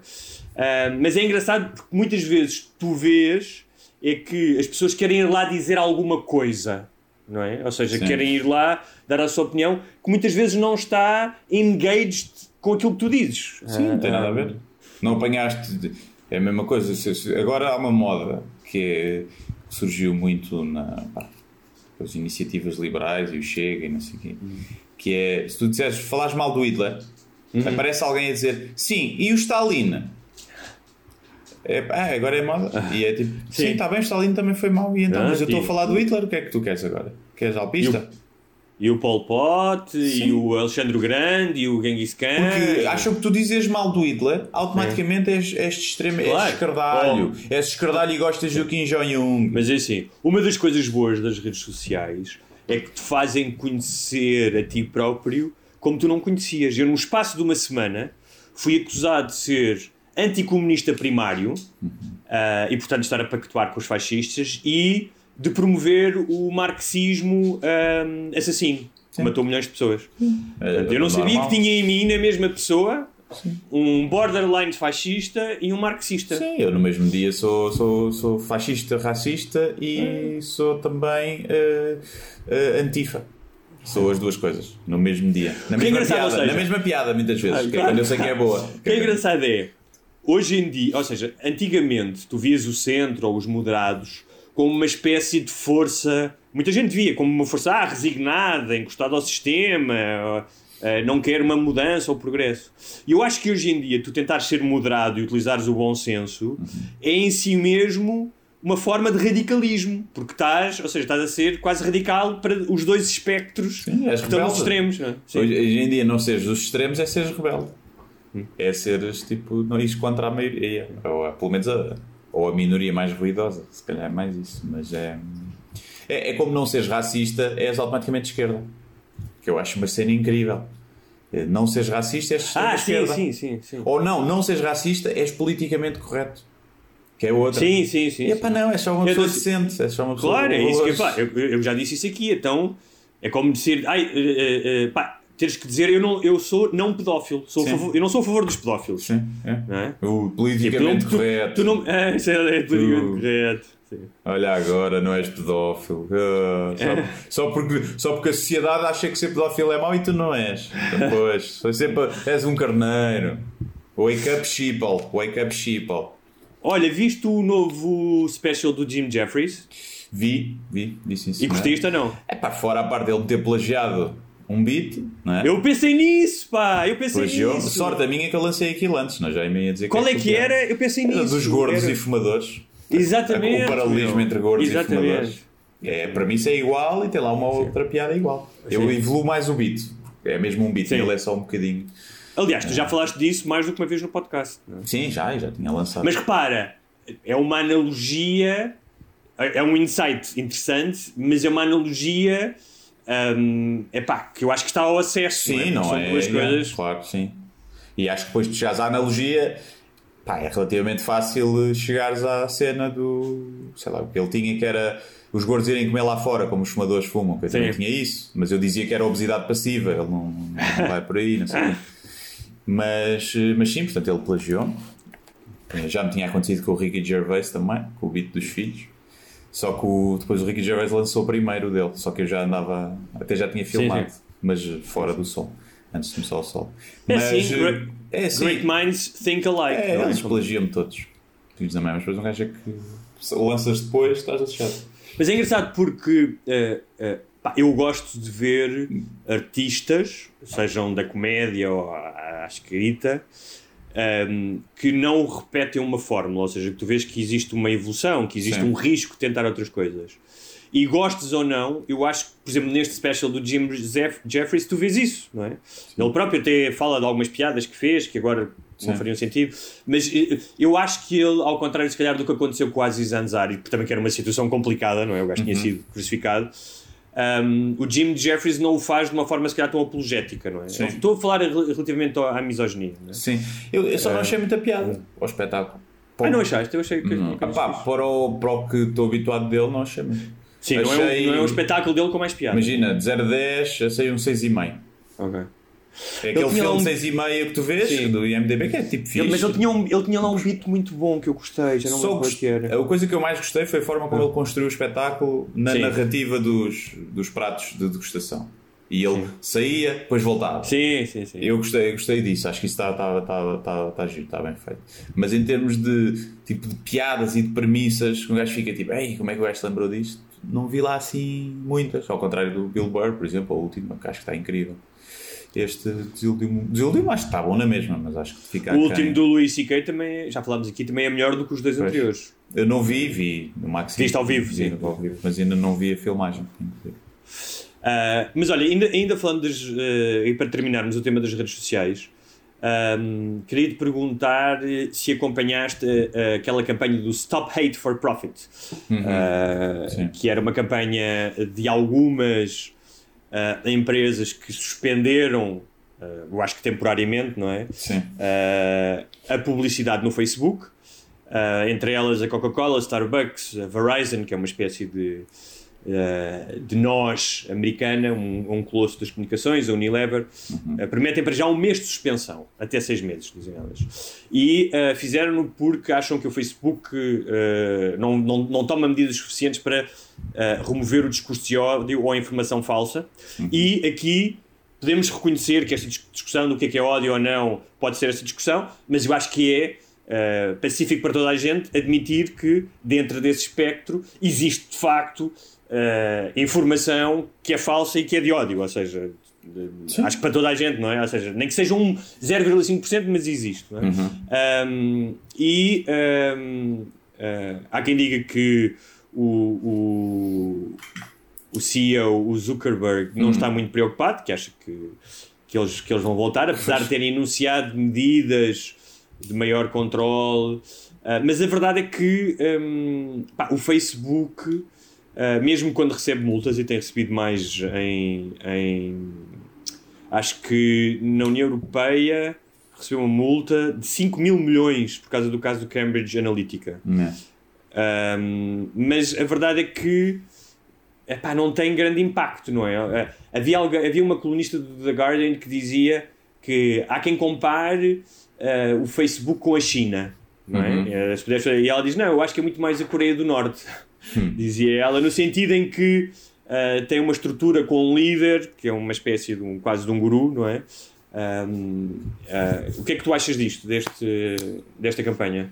Speaker 4: mas é engraçado porque muitas vezes tu vês é que as pessoas querem ir lá dizer alguma coisa, não é? Ou seja, Sim. querem ir lá dar a sua opinião, que muitas vezes não está engaged com aquilo que tu dizes.
Speaker 5: Sim, não tem nada a ver. Não apanhaste. É a mesma coisa. Agora há uma moda que é, surgiu muito na. Pá, as iniciativas liberais e o Chega e não sei o quê. Que é, se tu disseres, falares mal do Hitler, uhum. aparece alguém a dizer sim, e o Stalin? É, ah, agora é moda. E é tipo, sim, está bem, Stalin também foi mau. E então, ah, mas eu estou a falar do Hitler, o que é que tu queres agora? Queres alpista?
Speaker 4: E o Pol Pot, Sim. e o Alexandre Grande, e o Genghis Khan.
Speaker 5: Porque acham que tu dizes mal do Hitler, automaticamente é. és, és de extremo, claro. és escardalho. Oh. És escardalho e gostas do Kim Jong-un.
Speaker 4: Mas é assim, uma das coisas boas das redes sociais é que te fazem conhecer a ti próprio como tu não conhecias. Eu, num espaço de uma semana, fui acusado de ser anticomunista primário uh, e, portanto, estar a pactuar com os fascistas e de promover o marxismo uh, assassino, que matou milhões de pessoas. É, eu não sabia que tinha em mim, na mesma pessoa, Sim. um borderline fascista e um marxista.
Speaker 5: Sim, eu no mesmo dia sou, sou, sou fascista, racista e sou também uh, uh, antifa. Sou as duas coisas no mesmo dia. Na mesma, piada, seja, na mesma piada, muitas vezes. Ah, que é quando eu sei que é boa.
Speaker 4: O que é engraçado é Hoje em dia, ou seja, antigamente tu vias o centro ou os moderados como uma espécie de força. Muita gente via como uma força ah, resignada, encostada ao sistema, uh, não quer uma mudança ou progresso. E eu acho que hoje em dia tu tentares ser moderado e utilizares o bom senso é em si mesmo uma forma de radicalismo, porque estás, ou seja, estás a ser quase radical para os dois espectros Sim, que estão nos extremos. É?
Speaker 5: Hoje, hoje, em dia, não seres dos extremos é seres rebelde é seres tipo, não ires contra a maioria, ou pelo menos a, ou a minoria mais ruidosa, se calhar é mais isso, mas é, é, é como não seres racista, és automaticamente de esquerda, que eu acho uma cena incrível. É, não seres racista, és
Speaker 4: ah, sim, esquerda. Sim, sim, sim.
Speaker 5: Ou não, não seres racista, és politicamente correto. Que é outra.
Speaker 4: Sim, sim, sim.
Speaker 5: E pá, não, é só uma pessoa decente. É só uma pessoa
Speaker 4: claro, é isso que eu, eu, eu já disse isso aqui, então é como dizer, ai, uh, uh, pá, teres que dizer eu, não, eu sou não pedófilo, sou favor, eu não sou a favor dos pedófilos.
Speaker 5: Sim, é. é? O politicamente correto.
Speaker 4: Tu, não, é, isso é, é politicamente correto. Sim.
Speaker 5: Olha agora, não és pedófilo. Uh, só, é. só, porque, só porque a sociedade acha que ser pedófilo é mau e tu não és. Depois, sempre, és um carneiro. Wake up sheeple, wake up sheeple.
Speaker 4: Olha, viste o novo special do Jim Jeffries?
Speaker 5: Vi, vi, disse isso.
Speaker 4: E curtiste ou não?
Speaker 5: É pá, fora a parte dele ter plagiado um beat, não é?
Speaker 4: Eu pensei nisso, pá, eu pensei nisso.
Speaker 5: Sorte a minha é que eu lancei aquilo antes, não, já ia dizer
Speaker 4: Qual é que, era? era? Eu pensei nisso. Era
Speaker 5: dos gordos era... e fumadores.
Speaker 4: Exatamente.
Speaker 5: O paralelismo entre gordos Exatamente. e fumadores. É, para mim isso é igual e tem lá uma outra piada igual. Eu evoluo mais o beat. É mesmo um beat,
Speaker 4: Sim.
Speaker 5: ele é só um bocadinho.
Speaker 4: Aliás, tu já falaste disso mais do que uma vez no podcast. não é?
Speaker 5: Sim, já, já tinha lançado.
Speaker 4: Mas repara, é uma analogia, é é um insight interessante, mas é uma analogia hum, epá, que eu acho que está ao acesso.
Speaker 5: Sim,
Speaker 4: é?
Speaker 5: não
Speaker 4: São
Speaker 5: é?
Speaker 4: duas
Speaker 5: é,
Speaker 4: coisas.
Speaker 5: Claro, sim. E acho que depois de chegares à analogia, pá, é relativamente fácil chegares à cena do. sei lá, o que ele tinha que era os gordos irem comer lá fora, como os fumadores fumam, eu também tinha isso, mas eu dizia que era obesidade passiva, ele não, não vai por aí, não sei. mas, eh, mas sim, portanto, ele plagiou. Eh, Já me tinha acontecido com o Ricky Gervais também, com o beat dos filhos. Só que o- depois o Ricky Gervais lançou primeiro o dele, só que eu já andava, até já tinha filmado,
Speaker 4: sim.
Speaker 5: mas fora do sol, antes de começar o sol.
Speaker 4: É
Speaker 5: mas,
Speaker 4: assim, great-
Speaker 5: é assim,
Speaker 4: Great minds think alike.
Speaker 5: é,
Speaker 4: é?
Speaker 5: eles plagiam-me todos. Filhos da mãe, mas depois um gajo é que lanças depois, estás lixado.
Speaker 4: Mas é engraçado porque eh, eh, pá, eu gosto de ver artistas, sejam da comédia ou à, à escrita, ehm, que não repetem uma fórmula, ou seja, que tu vês que existe uma evolução, que existe
Speaker 5: Sim.
Speaker 4: um risco de tentar outras coisas. E gostes ou não, eu acho que, por exemplo, neste special do Jim Jeff- Jeffries, tu vês isso, não é? Ele próprio até fala de algumas piadas que fez, que agora não
Speaker 5: Sim.
Speaker 4: fariam sentido, mas eh, eu acho que ele, ao contrário, se calhar, do que aconteceu com o Aziz Ansari, porque também que era uma situação complicada, não é? O gajo
Speaker 5: Uhum.
Speaker 4: tinha sido crucificado. Um, o Jim Jeffries não o faz de uma forma se calhar tão apologética, não é?
Speaker 5: Sim.
Speaker 4: Estou a falar rel- relativamente à misoginia. É?
Speaker 5: Sim, eu, eu só não achei muita piada ao espetáculo.
Speaker 4: Ah, não achaste? Eu achei que.
Speaker 5: Não.
Speaker 4: que
Speaker 5: Ah, pá, para, o, para o que estou habituado dele, não achei muito.
Speaker 4: Sim, não, é um,
Speaker 5: achei-
Speaker 4: não é um espetáculo dele com mais piada.
Speaker 5: Imagina, de 0 a 10, achei um 6,5.
Speaker 4: Ok.
Speaker 5: É aquele filme
Speaker 4: um-
Speaker 5: 6,5 que tu vês,
Speaker 4: Sim.
Speaker 5: do IMDB, que é tipo fixe.
Speaker 4: Ele- mas ele tinha, um, ele tinha lá um beat muito bom que eu gostei, já não
Speaker 5: Só
Speaker 4: qual é que era.
Speaker 5: A coisa que eu mais gostei foi a forma como ele construiu o espetáculo na
Speaker 4: Sim.
Speaker 5: narrativa dos, dos pratos de degustação. E ele saía, depois voltava.
Speaker 4: Sim, sim, sim.
Speaker 5: Eu gostei, gostei disso, acho que isso está está está está está giro, está bem feito. Mas em termos de tipo de piadas e de premissas, o gajo fica tipo, ei, como é que o gajo se lembrou disto? Não vi lá assim muitas, ao contrário do Bill Burr, por exemplo, o último, que acho que está incrível. Este desiludiu-me, desiludiu acho que está bom na mesma, mas acho que fica
Speaker 4: O último do Luís C.K. também, já falámos aqui, também é melhor do que os dois
Speaker 5: Pois.
Speaker 4: anteriores.
Speaker 5: Eu não vi, vi no máximo.
Speaker 4: Viste ao vivo,
Speaker 5: vi
Speaker 4: sim.
Speaker 5: ao vivo, mas ainda não vi a filmagem. inclusive.
Speaker 4: Ah, mas olha, ainda, ainda falando das, eh, e para terminarmos o tema das redes sociais, ahm, queria te perguntar se acompanhaste eh, aquela campanha do Stop Hate for Profit,
Speaker 5: Sim.
Speaker 4: que era uma campanha de algumas ah, empresas que suspenderam, ah, eu acho que temporariamente, não é?
Speaker 5: Sim.
Speaker 4: Uh, a publicidade no Facebook, uh, entre elas a Coca-Cola, a Starbucks, a Verizon, que é uma espécie de, uh, de nós americana, um, um colosso das comunicações, a Unilever, uh, permitem para já um mês de suspensão, até seis meses, dizem elas. E uh, fizeram-no porque acham que o Facebook uh, não, não, não toma medidas suficientes para remover o discurso de ódio ou a informação falsa. E aqui podemos reconhecer que esta dis- discussão do que é que é ódio ou não pode ser essa discussão, mas eu acho que é eh, pacífico para toda a gente admitir que dentro desse espectro existe de facto eh, informação que é falsa e que é de ódio, ou seja, de- acho que para toda a gente, não é? Ou seja, nem que seja um 0,5%, mas existe, não é? Um, e um, eh, há quem diga que o, o, o CEO, o Zuckerberg, não está muito preocupado, que acha que, que, eles, que eles vão voltar, apesar de terem anunciado medidas de maior controle. Ah, mas a verdade é que hum, pá, o Facebook, ah, mesmo quando recebe multas, e tem recebido mais em, em. Acho que na União Europeia recebeu uma multa de 5 mil milhões por causa do caso do Cambridge Analytica.
Speaker 5: Né.
Speaker 4: Um, mas a verdade é que epá, não tem grande impacto, não é? Uh, Havia, algu- havia uma colunista do The Guardian que dizia que há quem compare uh, o Facebook com a China, não é? Uh, puderes- E ela diz: Não, eu acho que é muito mais a Coreia do Norte, dizia ela, no sentido em que uh, tem uma estrutura com um líder, que é uma espécie de um, quase de um guru, não é? Um, uh, o que é que tu achas disto, deste, desta campanha?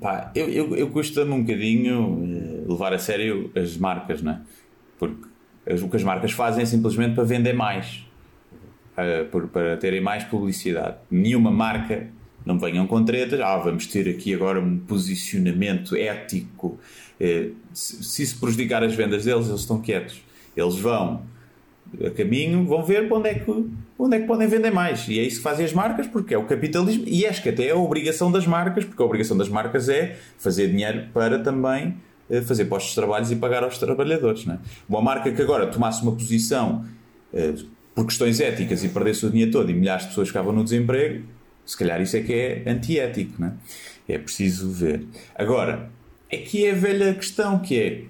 Speaker 5: Pá, eu, eu, eu custa-me um bocadinho eh, levar a sério as marcas, não é? Porque as- o que as marcas fazem é simplesmente para vender mais, eh, por- para terem mais publicidade. Nenhuma marca, não venham com tretas, ah, vamos ter aqui agora um posicionamento ético. Eh, se, se prejudicar as vendas deles, eles estão quietos. Eles vão a caminho, vão ver onde é que onde é que podem vender mais. E é isso que fazem as marcas, porque é o capitalismo, e acho que até é a obrigação das marcas, porque a obrigação das marcas é fazer dinheiro para também eh, fazer postos de trabalho e pagar aos trabalhadores. Não é? Uma marca que agora tomasse uma posição por questões éticas e perdesse o dinheiro todo e milhares de pessoas ficavam no desemprego, se calhar isso é que é antiético. Não é? é preciso ver. Agora, aqui é a velha questão que é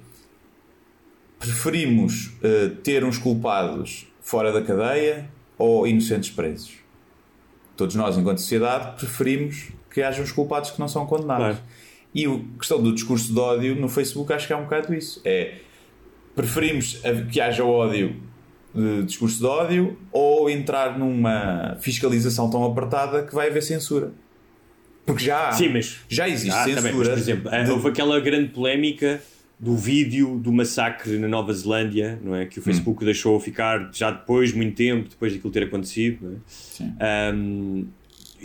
Speaker 5: preferimos uh, ter uns culpados fora da cadeia ou inocentes presos? Todos nós, enquanto sociedade, preferimos que haja uns culpados que não são condenados. Claro. E a questão do discurso de ódio no Facebook acho que é um bocado isso. É preferimos que haja ódio de discurso de ódio ou entrar numa fiscalização tão apertada que vai haver censura. Porque já,
Speaker 4: Sim, mas,
Speaker 5: já existe ah, censura. Também, mas,
Speaker 4: por exemplo, de... houve aquela grande polémica do vídeo do massacre na Nova Zelândia, não é? Que o hum. Facebook hum. deixou ficar já depois, muito tempo, depois daquilo ter acontecido, não é? Sim. Um,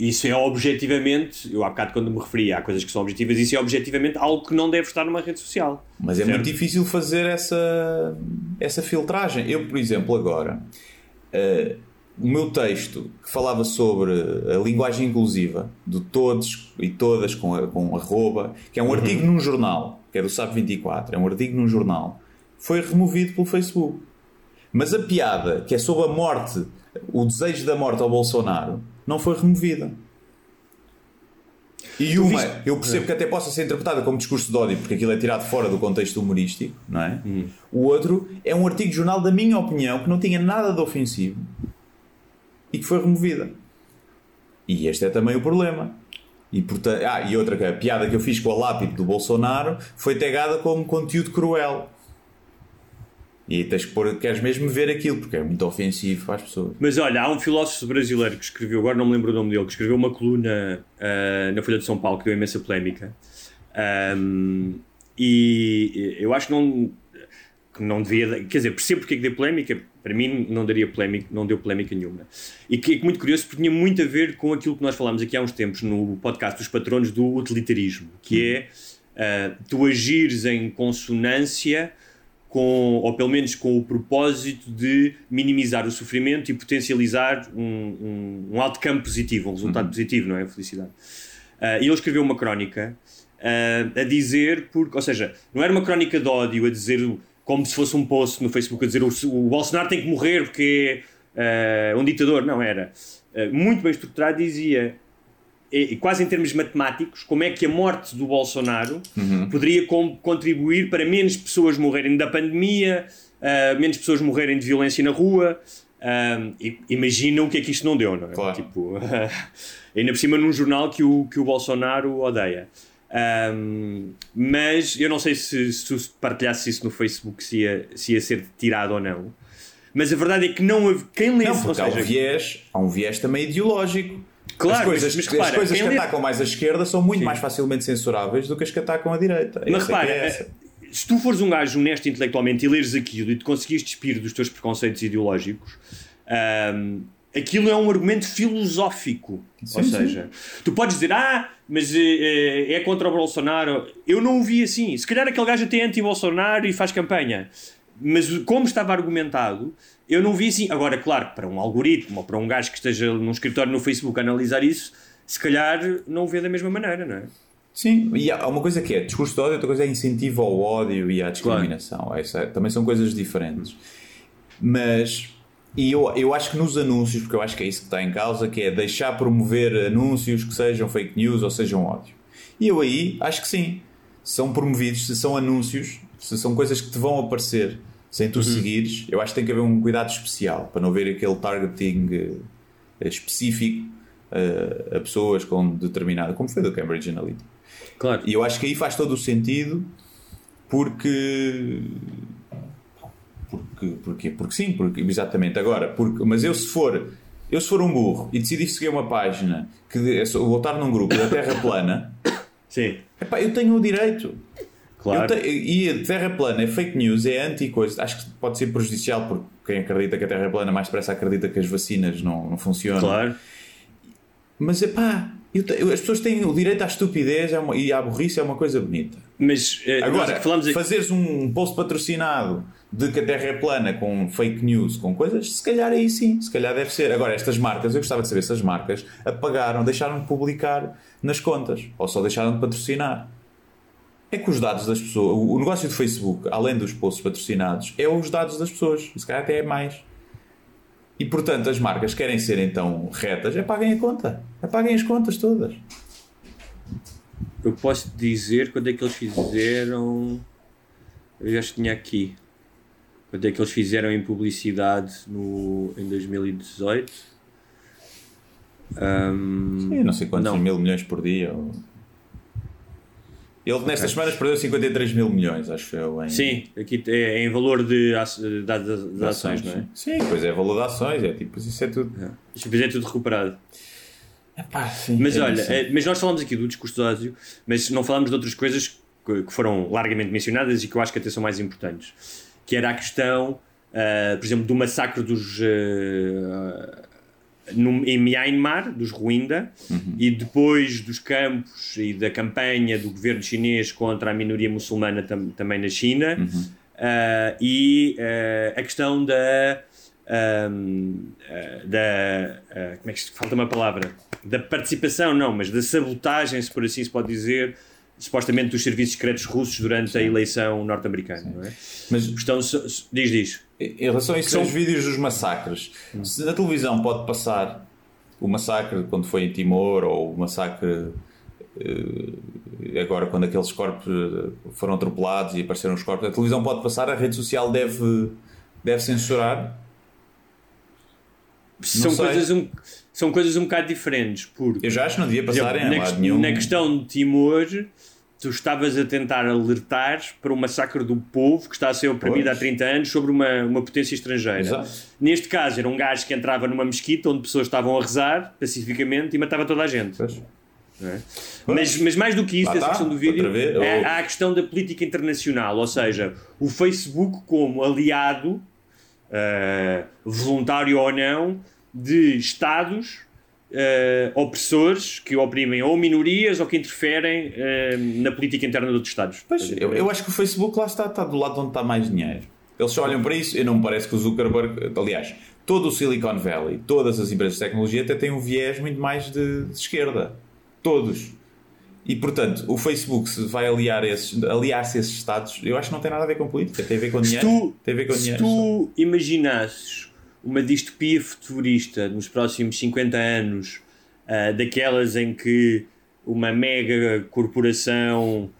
Speaker 4: isso é objetivamente, eu há bocado quando me referi a coisas que são objetivas, isso é objetivamente algo que não deve estar numa rede social.
Speaker 5: Mas certo? é muito difícil fazer essa, essa filtragem. Eu, por exemplo, agora, uh, o meu texto que falava sobre a linguagem inclusiva, de todos e todas com, a, com arroba, que é um uhum. artigo num jornal, que é do SAP 24, é um artigo num jornal, foi removido pelo Facebook. Mas a piada, que é sobre a morte, o desejo da morte ao Bolsonaro, não foi removida. E uma, eu percebo que até possa ser interpretada como discurso de ódio, porque aquilo é tirado fora do contexto humorístico, não é? Hum. O outro é um artigo de jornal da minha opinião, que não tinha nada de ofensivo e que foi removida. E este é também o problema. E, portanto, ah, e outra, a piada que eu fiz com a lápide do Bolsonaro foi tagada como conteúdo cruel. E tens que pôr, queres mesmo ver aquilo, porque é muito ofensivo para as pessoas.
Speaker 4: Mas olha, há um filósofo brasileiro que escreveu, agora não me lembro o nome dele, que escreveu uma coluna uh, na Folha de São Paulo que deu imensa polémica. Um, e eu acho que não, que não devia. Quer dizer, percebo porque é que deu polémica, para mim não, daria polémica, não deu polémica nenhuma. E que é muito curioso porque tinha muito a ver com aquilo que nós falámos aqui há uns tempos no podcast dos patronos do utilitarismo, que é uh, tu agires em consonância com, ou pelo menos com o propósito de minimizar o sofrimento e potencializar um, um, um outcome positivo, um resultado uhum. positivo, não é? A felicidade. Uh, e ele escreveu uma crónica uh, a dizer, porque, ou seja, não era uma crónica de ódio a dizer como se fosse um post no Facebook a dizer o, o Bolsonaro tem que morrer porque é uh, um ditador. Não era. muito bem estruturado, dizia e, quase em termos matemáticos, como é que a morte do Bolsonaro uhum. poderia com, contribuir para menos pessoas morrerem da pandemia, uh, menos pessoas morrerem de violência na rua. Uh, imagina o que é que isto não deu, não é? Claro. Tipo, uh, ainda por cima num jornal que o, que o Bolsonaro odeia. Um, mas eu não sei se, se tu partilhasse isso no Facebook se ia, se ia ser tirado ou não. Mas a verdade é que não quem lê
Speaker 5: não, porque há, um viés, há um viés também ideológico. Claro, as coisas, mas, mas repara, as coisas que lê... atacam mais a esquerda são muito Sim. mais facilmente censuráveis do que as que atacam a direita.
Speaker 4: Mas é repara, é se tu fores um gajo honesto intelectualmente e leres aquilo e te conseguires despir dos teus preconceitos ideológicos, um, aquilo é um argumento filosófico. Sim, Ou seja, sim. tu podes dizer, ah, mas é, é contra o Bolsonaro. Eu não o vi assim. Se calhar aquele gajo até é anti-Bolsonaro e faz campanha. Mas como estava argumentado, eu não vi assim. Agora, claro, para um algoritmo ou para um gajo que esteja num escritório no Facebook a analisar isso, se calhar não o vê da mesma maneira, não é?
Speaker 5: Sim, e há uma coisa que é discurso de ódio, outra coisa é incentivo ao ódio e à discriminação. Claro. É, também são coisas diferentes. Mas, e eu, eu acho que nos anúncios, porque eu acho que é isso que está em causa, que é deixar promover anúncios que sejam fake news ou sejam ódio. E eu aí acho que sim. São promovidos, se são anúncios, se são coisas que te vão aparecer sem tu uhum. seguires, eu acho que tem que haver um cuidado especial para não ver aquele targeting uh, específico uh, a pessoas com determinada, como foi do Cambridge Analytica. Claro. E eu acho que aí faz todo o sentido porque porque, porque, porque sim, porque, exatamente agora, porque, mas eu se for eu se for um burro e decidir seguir uma página que é voltar num grupo da Terra plana,
Speaker 4: sim.
Speaker 5: Epá, eu tenho o direito. Claro. Te, e a Terra plana é fake news, é anti-coisa. Acho que pode ser prejudicial porque quem acredita que a Terra é plana mais depressa acredita que as vacinas não, não funcionam.
Speaker 4: Claro.
Speaker 5: Mas é pá, te- As pessoas têm o direito à estupidez é uma- e à burrice é uma coisa bonita.
Speaker 4: Mas eh, nós
Speaker 5: Agora,
Speaker 4: falamos
Speaker 5: fazeres um post patrocinado de que a Terra é plana com fake news, com coisas, se calhar aí sim, se calhar deve ser. Agora, estas marcas, eu gostava de saber se as marcas apagaram, deixaram de publicar nas contas ou só deixaram de patrocinar. É que os dados das pessoas, o negócio do Facebook, além dos posts patrocinados, é os dados das pessoas, se calhar até é mais. E portanto, as marcas querem ser então retas, apaguem a conta, apaguem as contas todas.
Speaker 4: Eu posso dizer quando é que eles fizeram. Eu acho que tinha aqui. Quando é que eles fizeram em publicidade no, em 2018? Ahm,
Speaker 5: Eu não sei quantos
Speaker 4: Não.
Speaker 5: mil milhões por dia. ou- Ele nestas semanas perdeu 53 mil milhões, acho eu. Em
Speaker 4: sim, aqui é em valor de, de, de- de ações, não é?
Speaker 5: Sim, pois é, valor de ações, é tipo, isso é tudo.
Speaker 4: Isto depois é tudo recuperado.
Speaker 5: Epá, sim,
Speaker 4: Mas
Speaker 5: é
Speaker 4: olha,
Speaker 5: isso.
Speaker 4: eh, mas nós falamos aqui do discurso de ódio, mas não falamos de outras coisas que que foram largamente mencionadas e que eu acho que até são mais importantes. Que era a questão, ah, por exemplo, do massacre dos. ah, no, em Myanmar, dos Rohingya, e depois dos campos e da campanha do governo chinês contra a minoria muçulmana tam- também na China, ah, e ah, a questão da. ahm, ah, da como é que falta uma palavra? Da participação, não, mas da sabotagem, se por assim se pode dizer, supostamente dos serviços secretos russos durante a eleição norte-americana. não é?
Speaker 5: Mas
Speaker 4: so- diz, diz.
Speaker 5: em relação a isso,
Speaker 4: São-
Speaker 5: os vídeos dos massacres. Se na televisão pode passar o massacre quando foi em Timor ou o massacre eh, agora quando aqueles corpos eh, foram atropelados e apareceram os corpos, a televisão pode passar, a rede social deve, deve censurar.
Speaker 4: São
Speaker 5: sei.
Speaker 4: coisas, um, são coisas um bocado diferentes. Porque,
Speaker 5: Eu já acho que não devia passar
Speaker 4: exemplo,
Speaker 5: em
Speaker 4: na,
Speaker 5: lado nenhum.
Speaker 4: na questão de Timor, tu estavas a tentar alertar para o massacre do povo que está a ser oprimido
Speaker 5: Pois.
Speaker 4: há 30 anos sobre uma, uma potência estrangeira.
Speaker 5: Exato.
Speaker 4: Neste caso, era um gajo que entrava numa mesquita onde pessoas estavam a rezar pacificamente e matava toda a gente. É? Mas, mas mais do que isso,
Speaker 5: Lá
Speaker 4: essa
Speaker 5: está,
Speaker 4: questão do vídeo,
Speaker 5: vez,
Speaker 4: é,
Speaker 5: ou-
Speaker 4: há a questão da política internacional, ou seja, o Facebook como aliado, eh, voluntário ou não, de Estados eh, opressores que oprimem ou minorias ou que interferem eh, na política interna de outros Estados.
Speaker 5: Pois, eu, eu acho que o Facebook lá está, está do lado onde está mais dinheiro. Eles só olham para isso e não me parece que o Zuckerberg, aliás, todo o Silicon Valley, todas as empresas de tecnologia até têm um viés muito mais de, de esquerda. Todos. E portanto, o Facebook se vai aliar esses, aliar-se a esses Estados, eu acho que não tem nada a ver com política, tem a ver com
Speaker 4: Se
Speaker 5: dinheiro.
Speaker 4: tu,
Speaker 5: tem a ver com
Speaker 4: se
Speaker 5: dinheiro.
Speaker 4: tu imaginasses uma distopia futurista nos próximos 50 anos, ah, daquelas em que uma mega corporação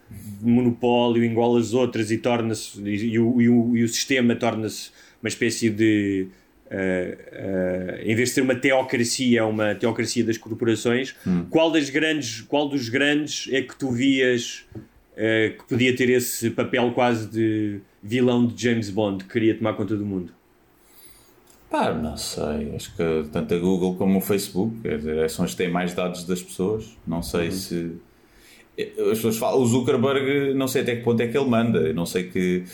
Speaker 4: monopólio engole as outras e torna-se e, e e o- e o sistema torna-se uma espécie de ah, em vez de ser uma teocracia, é uma teocracia das corporações,
Speaker 5: Hum.
Speaker 4: qual das grandes, qual dos grandes é que tu vias eh, que podia ter esse papel quase de vilão de James Bond que queria tomar conta do mundo?
Speaker 5: Pá, não sei. Acho que tanto a Google como o Facebook quer dizer, são as que têm mais dados das pessoas. Não sei
Speaker 4: Uhum.
Speaker 5: se. As pessoas falam, o Zuckerberg, não sei até que ponto é que ele manda. Eu não sei que,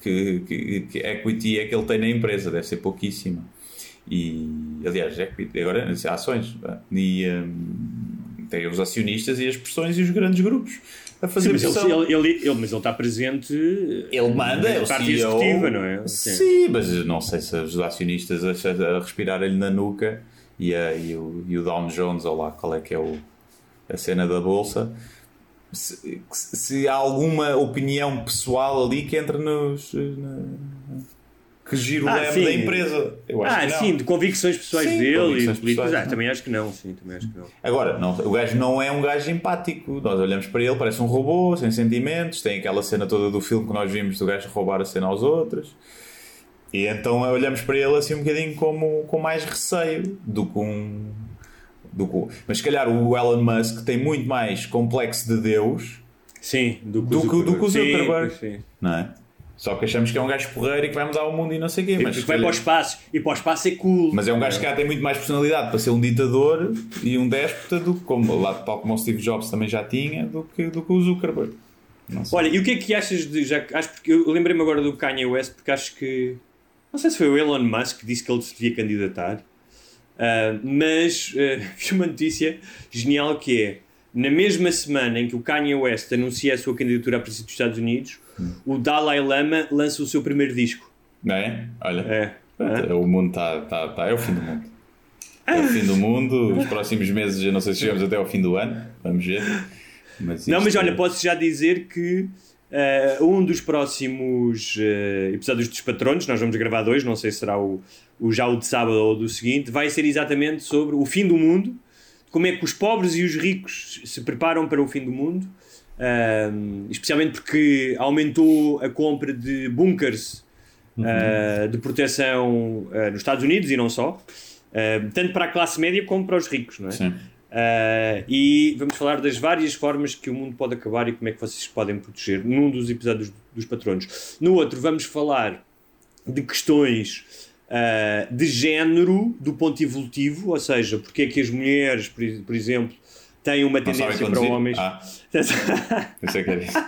Speaker 5: que, que, que equity é que ele tem na empresa. Deve ser pouquíssima. E, aliás, equity, agora ações. E hum, tem os acionistas e as pressões e os grandes grupos a fazer
Speaker 4: Sim, mas, ele, ele, ele- ele- mas ele está presente.
Speaker 5: Ele manda, é o
Speaker 4: parte
Speaker 5: CEO.
Speaker 4: executiva, não é?
Speaker 5: Sim, mas não sei se os acionistas a, a respirar-lhe na nuca e, a, e, o, e o Dow Jones, ou lá qual é que é o, a cena da bolsa, se, se há alguma opinião pessoal ali que entra nos. na- que gira o
Speaker 4: Ah,
Speaker 5: leme
Speaker 4: sim.
Speaker 5: da empresa. Eu acho
Speaker 4: Ah,
Speaker 5: que não.
Speaker 4: sim, de convicções pessoais
Speaker 5: Sim,
Speaker 4: dele
Speaker 5: convicções
Speaker 4: e políticas.
Speaker 5: pessoais,
Speaker 4: Ah, também acho que não, sim, também acho que não.
Speaker 5: Agora, não, o gajo não é um gajo empático. Nós olhamos para ele, parece um robô, sem sentimentos. Tem aquela cena toda do filme que nós vimos do gajo roubar a cena aos outros. E então olhamos para ele assim um bocadinho como, com mais receio do que um. Do que, mas se calhar o Elon Musk tem muito mais complexo de Deus,
Speaker 4: Sim, do que
Speaker 5: Do
Speaker 4: o
Speaker 5: que- do que o
Speaker 4: Sim,
Speaker 5: Zuckerberg.
Speaker 4: sim.
Speaker 5: não é? Só que achamos que é um gajo porreiro e que vai mudar o mundo e não sei o quê. Mas,
Speaker 4: vai para o espaço e para o espaço é cool.
Speaker 5: mas é um gajo que cá tem muito mais personalidade para ser um ditador e um déspota do que, como, lá, tal como o Steve Jobs também já tinha, do que, do que o Zuckerberg.
Speaker 4: Olha, e o que é que achas de. Já, acho porque eu lembrei-me agora do Kanye West, porque acho que. Não sei se foi o Elon Musk que disse que ele se devia candidatar. Uh, mas uh, vi uma notícia genial que é na mesma semana em que o Kanye West anuncia a sua candidatura à presidente dos Estados Unidos, o Dalai Lama lança o seu primeiro disco.
Speaker 5: Não é? Olha,
Speaker 4: É.
Speaker 5: o mundo está. Tá, tá, é o fim do mundo. É o fim do mundo. Os próximos meses, eu não sei se chegamos até ao fim do ano. Vamos ver. Mas
Speaker 4: Não, mas olha, posso já dizer que eh, um dos próximos eh, episódios dos Patronos, nós vamos gravar dois, não sei se será o, o já o de sábado ou do seguinte, vai ser exatamente sobre o fim do mundo, como é que os pobres e os ricos se preparam para o fim do mundo, ahm, especialmente porque aumentou a compra de bunkers ah, de proteção nos Estados Unidos e não só, tanto para a classe média como para os ricos, não é?
Speaker 5: Sim.
Speaker 4: Uh, e vamos falar das várias formas que o mundo pode acabar e como é que vocês podem proteger num dos episódios dos patronos. No outro, vamos falar de questões uh, de género do ponto evolutivo, ou seja, porque é que as mulheres, por, por exemplo, têm uma tendência para homens.
Speaker 5: Ah, que era isso.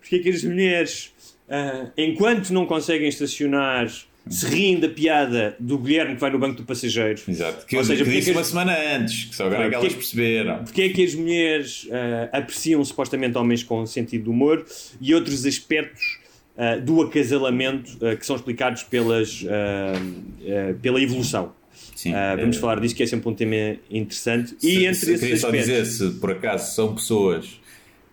Speaker 4: porque é que as mulheres, ah, enquanto não conseguem estacionar, se riem da piada do Guilherme que vai no banco do passageiro.
Speaker 5: Exato. Que
Speaker 4: Ou
Speaker 5: eu
Speaker 4: seja,
Speaker 5: que
Speaker 4: porque é
Speaker 5: disse
Speaker 4: que
Speaker 5: uma
Speaker 4: as-
Speaker 5: semana antes, que só agora é que elas perceberam.
Speaker 4: Porque é que as mulheres ah, apreciam supostamente homens com sentido de humor e outros aspectos ah, do acasalamento ah, que são explicados pelas, pela evolução.
Speaker 5: Sim.
Speaker 4: Vamos
Speaker 5: Eh,
Speaker 4: falar disso que é sempre um tema interessante.
Speaker 5: Se-
Speaker 4: e entre
Speaker 5: se-
Speaker 4: esses
Speaker 5: queria só
Speaker 4: aspectos,
Speaker 5: dizer se por acaso são pessoas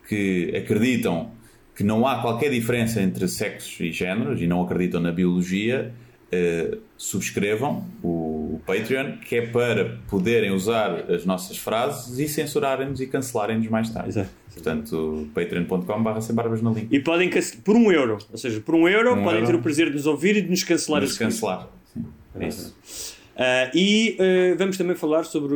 Speaker 5: que acreditam que não há qualquer diferença entre sexos e géneros e não acreditam na biologia, eh, subscrevam o, o Patreon, que é para poderem usar as nossas frases e censurarem-nos e cancelarem-nos mais tarde.
Speaker 4: Exato.
Speaker 5: Portanto, patreon.com.br sem barbas na língua.
Speaker 4: E podem cance- por um euro, ou seja, por um euro
Speaker 5: Um
Speaker 4: podem
Speaker 5: euro.
Speaker 4: ter o prazer de nos ouvir e de nos cancelar seguir.
Speaker 5: cancelar. Sim, é isso.
Speaker 4: Ah, e ah, vamos também falar sobre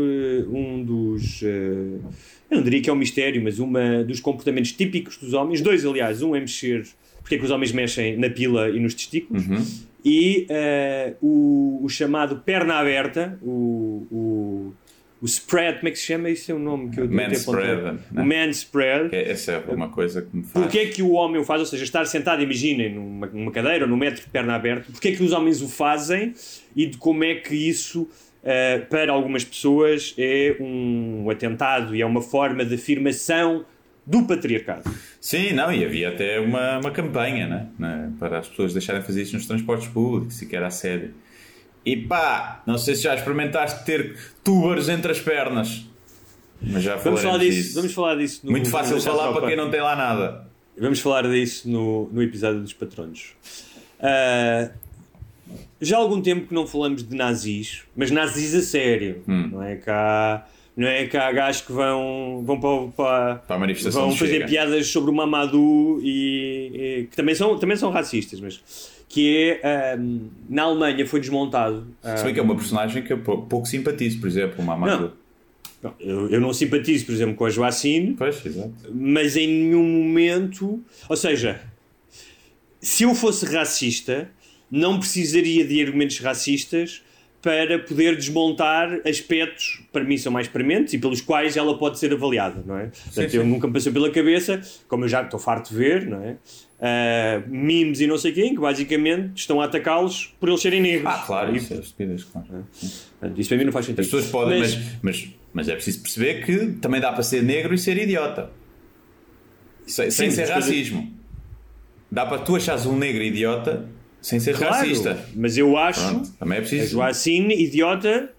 Speaker 4: um dos. ah, eu não diria que é um mistério, mas uma dos comportamentos típicos dos homens. Dois, aliás. Um é mexer. Porque é que os homens mexem na pila e nos testículos.
Speaker 5: Uhum.
Speaker 4: E ah, o, o chamado perna aberta, o, o, o spread, como é que se chama? Isso é um nome que eu
Speaker 5: Man spread, né?
Speaker 4: O man spread.
Speaker 5: É- Essa é uma coisa que me faz.
Speaker 4: Porquê é que o homem o faz? Ou seja, estar sentado, imaginem, numa, numa cadeira ou num metro de perna aberta, porquê é que os homens o fazem e de como é que isso, eh, para algumas pessoas, é um atentado e é uma forma de afirmação do patriarcado.
Speaker 5: Sim, não, e havia até uma, uma campanha né, né, para as pessoas deixarem de fazer isso nos transportes públicos, sequer a sério. E pá, não sei se já experimentaste ter tubers entre as pernas. Mas já
Speaker 4: Vamos falar disso.
Speaker 5: disso.
Speaker 4: Vamos falar disso no,
Speaker 5: Muito fácil falar para quem não tem lá nada.
Speaker 4: Vamos falar disso no, no episódio dos patronos. Ah, já há algum tempo que não falamos de nazis, mas nazis a sério.
Speaker 5: Hum.
Speaker 4: Não é cá. Não é cá gajos que vão, vão para, para,
Speaker 5: Para a manifestação
Speaker 4: vão fazer
Speaker 5: Chega.
Speaker 4: piadas sobre o Mamadou e, e- que também são, também são racistas, mas que é ahm, na Alemanha foi desmontado.
Speaker 5: Se bem que é uma personagem que eu pou- pouco simpatizo, por exemplo, o Mamadou.
Speaker 4: Não, eu, eu não simpatizo, por exemplo, com a Joacine,
Speaker 5: Pois,
Speaker 4: mas em nenhum momento. Ou seja, se eu fosse racista, não precisaria de argumentos racistas para poder desmontar aspectos, para mim são mais prementes e pelos quais ela pode ser avaliada, não é? Portanto, eu nunca me passou pela cabeça, como eu já estou farto de ver, não é? Ah, memes e não sei quem, que basicamente estão a atacá-los por eles serem negros.
Speaker 5: Ah, claro,
Speaker 4: E,
Speaker 5: isso é estupidez, claro.
Speaker 4: portanto, isso para mim não faz sentido.
Speaker 5: As pessoas podem,
Speaker 4: Mas-
Speaker 5: mas, mas, mas é preciso perceber que também dá para ser negro e ser idiota. Sem, sem
Speaker 4: Sim,
Speaker 5: ser
Speaker 4: mas-
Speaker 5: racismo. Dá para tu achares um negro idiota sem ser
Speaker 4: Claro,
Speaker 5: racista.
Speaker 4: mas eu acho
Speaker 5: Pronto, também é preciso.
Speaker 4: Joacine idiota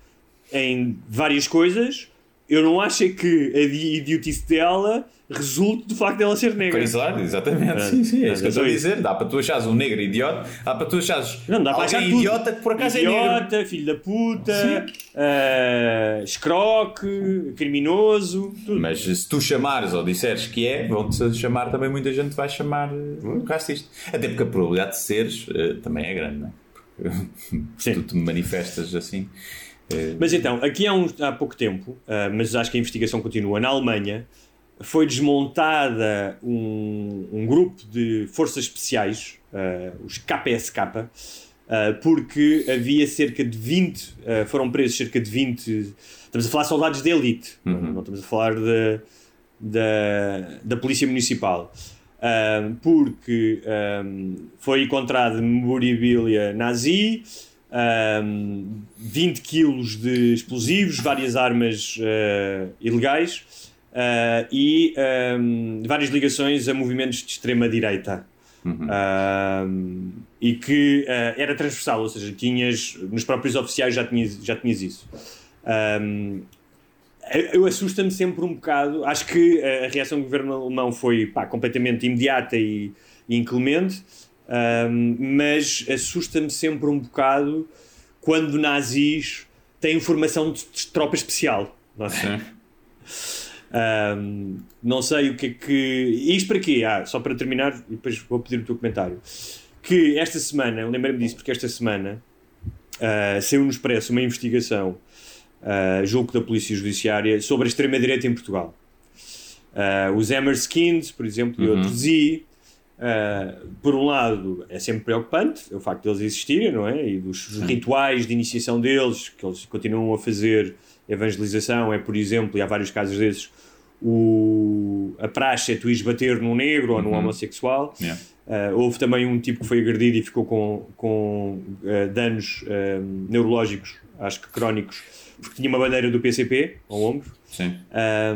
Speaker 4: em várias coisas. Eu não acho é que a di- idiotice dela resulte do facto dela ser negra.
Speaker 5: Claro, exatamente.
Speaker 4: É,
Speaker 5: sim, sim, é
Speaker 4: é,
Speaker 5: isso que eu estou a
Speaker 4: é
Speaker 5: dizer. Dá para tu achares um negro idiota, dá para tu achares
Speaker 4: Não, dá para
Speaker 5: alguém
Speaker 4: achar
Speaker 5: idiota que por acaso é negro.
Speaker 4: Idiota, filho da puta, ah, escroque, criminoso, tudo.
Speaker 5: Mas se tu chamares ou disseres que é, vão-te chamar também, muita gente vai chamar eh, racista. Até porque a probabilidade de seres eh, também é grande, não é? Porque tu te manifestas assim. Eh,
Speaker 4: Mas então, aqui há, uns- há pouco tempo, ah, mas acho que a investigação continua, na Alemanha foi desmontada um, um grupo de forças especiais, ah, os KPSK, ah, porque havia cerca de 20, ah, foram presos cerca de 20, estamos a falar de soldados de elite, não estamos a falar de, da, da Polícia Municipal. Ah, porque ah, foi encontrada memorabilia nazi, um, 20 quilos de explosivos, várias armas uh, ilegais uh, e um, várias ligações a movimentos de extrema-direita.
Speaker 5: Uhum.
Speaker 4: Um, e que uh, era transversal, ou seja, tinhas nos próprios oficiais já tinhas, já tinhas isso. Eu assusta-me sempre um bocado. Acho que a reação do governo alemão foi pá, completamente imediata e, e inclemente, um, mas assusta-me sempre um bocado quando nazis têm formação de, tropa especial. Não é? Um, não sei o que é que. Isto para quê? Ah, só para terminar, e depois vou pedir o teu comentário. Que esta semana, lembrei-me disso, porque esta semana uh, saiu no Expresso uma investigação, uh, julgo da Polícia Judiciária, sobre a extrema-direita em Portugal. Uh, os Hammerskins, por exemplo,
Speaker 5: Uhum.
Speaker 4: e outros, e uh, por um lado é sempre preocupante o facto de eles existirem, não é? E dos rituais de iniciação deles, que eles continuam a fazer evangelização, é por exemplo, e há vários casos desses, o, a praxe é tu ires bater num negro ou num
Speaker 5: Uhum.
Speaker 4: homossexual.
Speaker 5: Yeah.
Speaker 4: Uh, houve também um tipo que foi agredido e ficou com, com uh, danos neurológicos, acho que crónicos, porque tinha uma bandeira do PCP ao ombro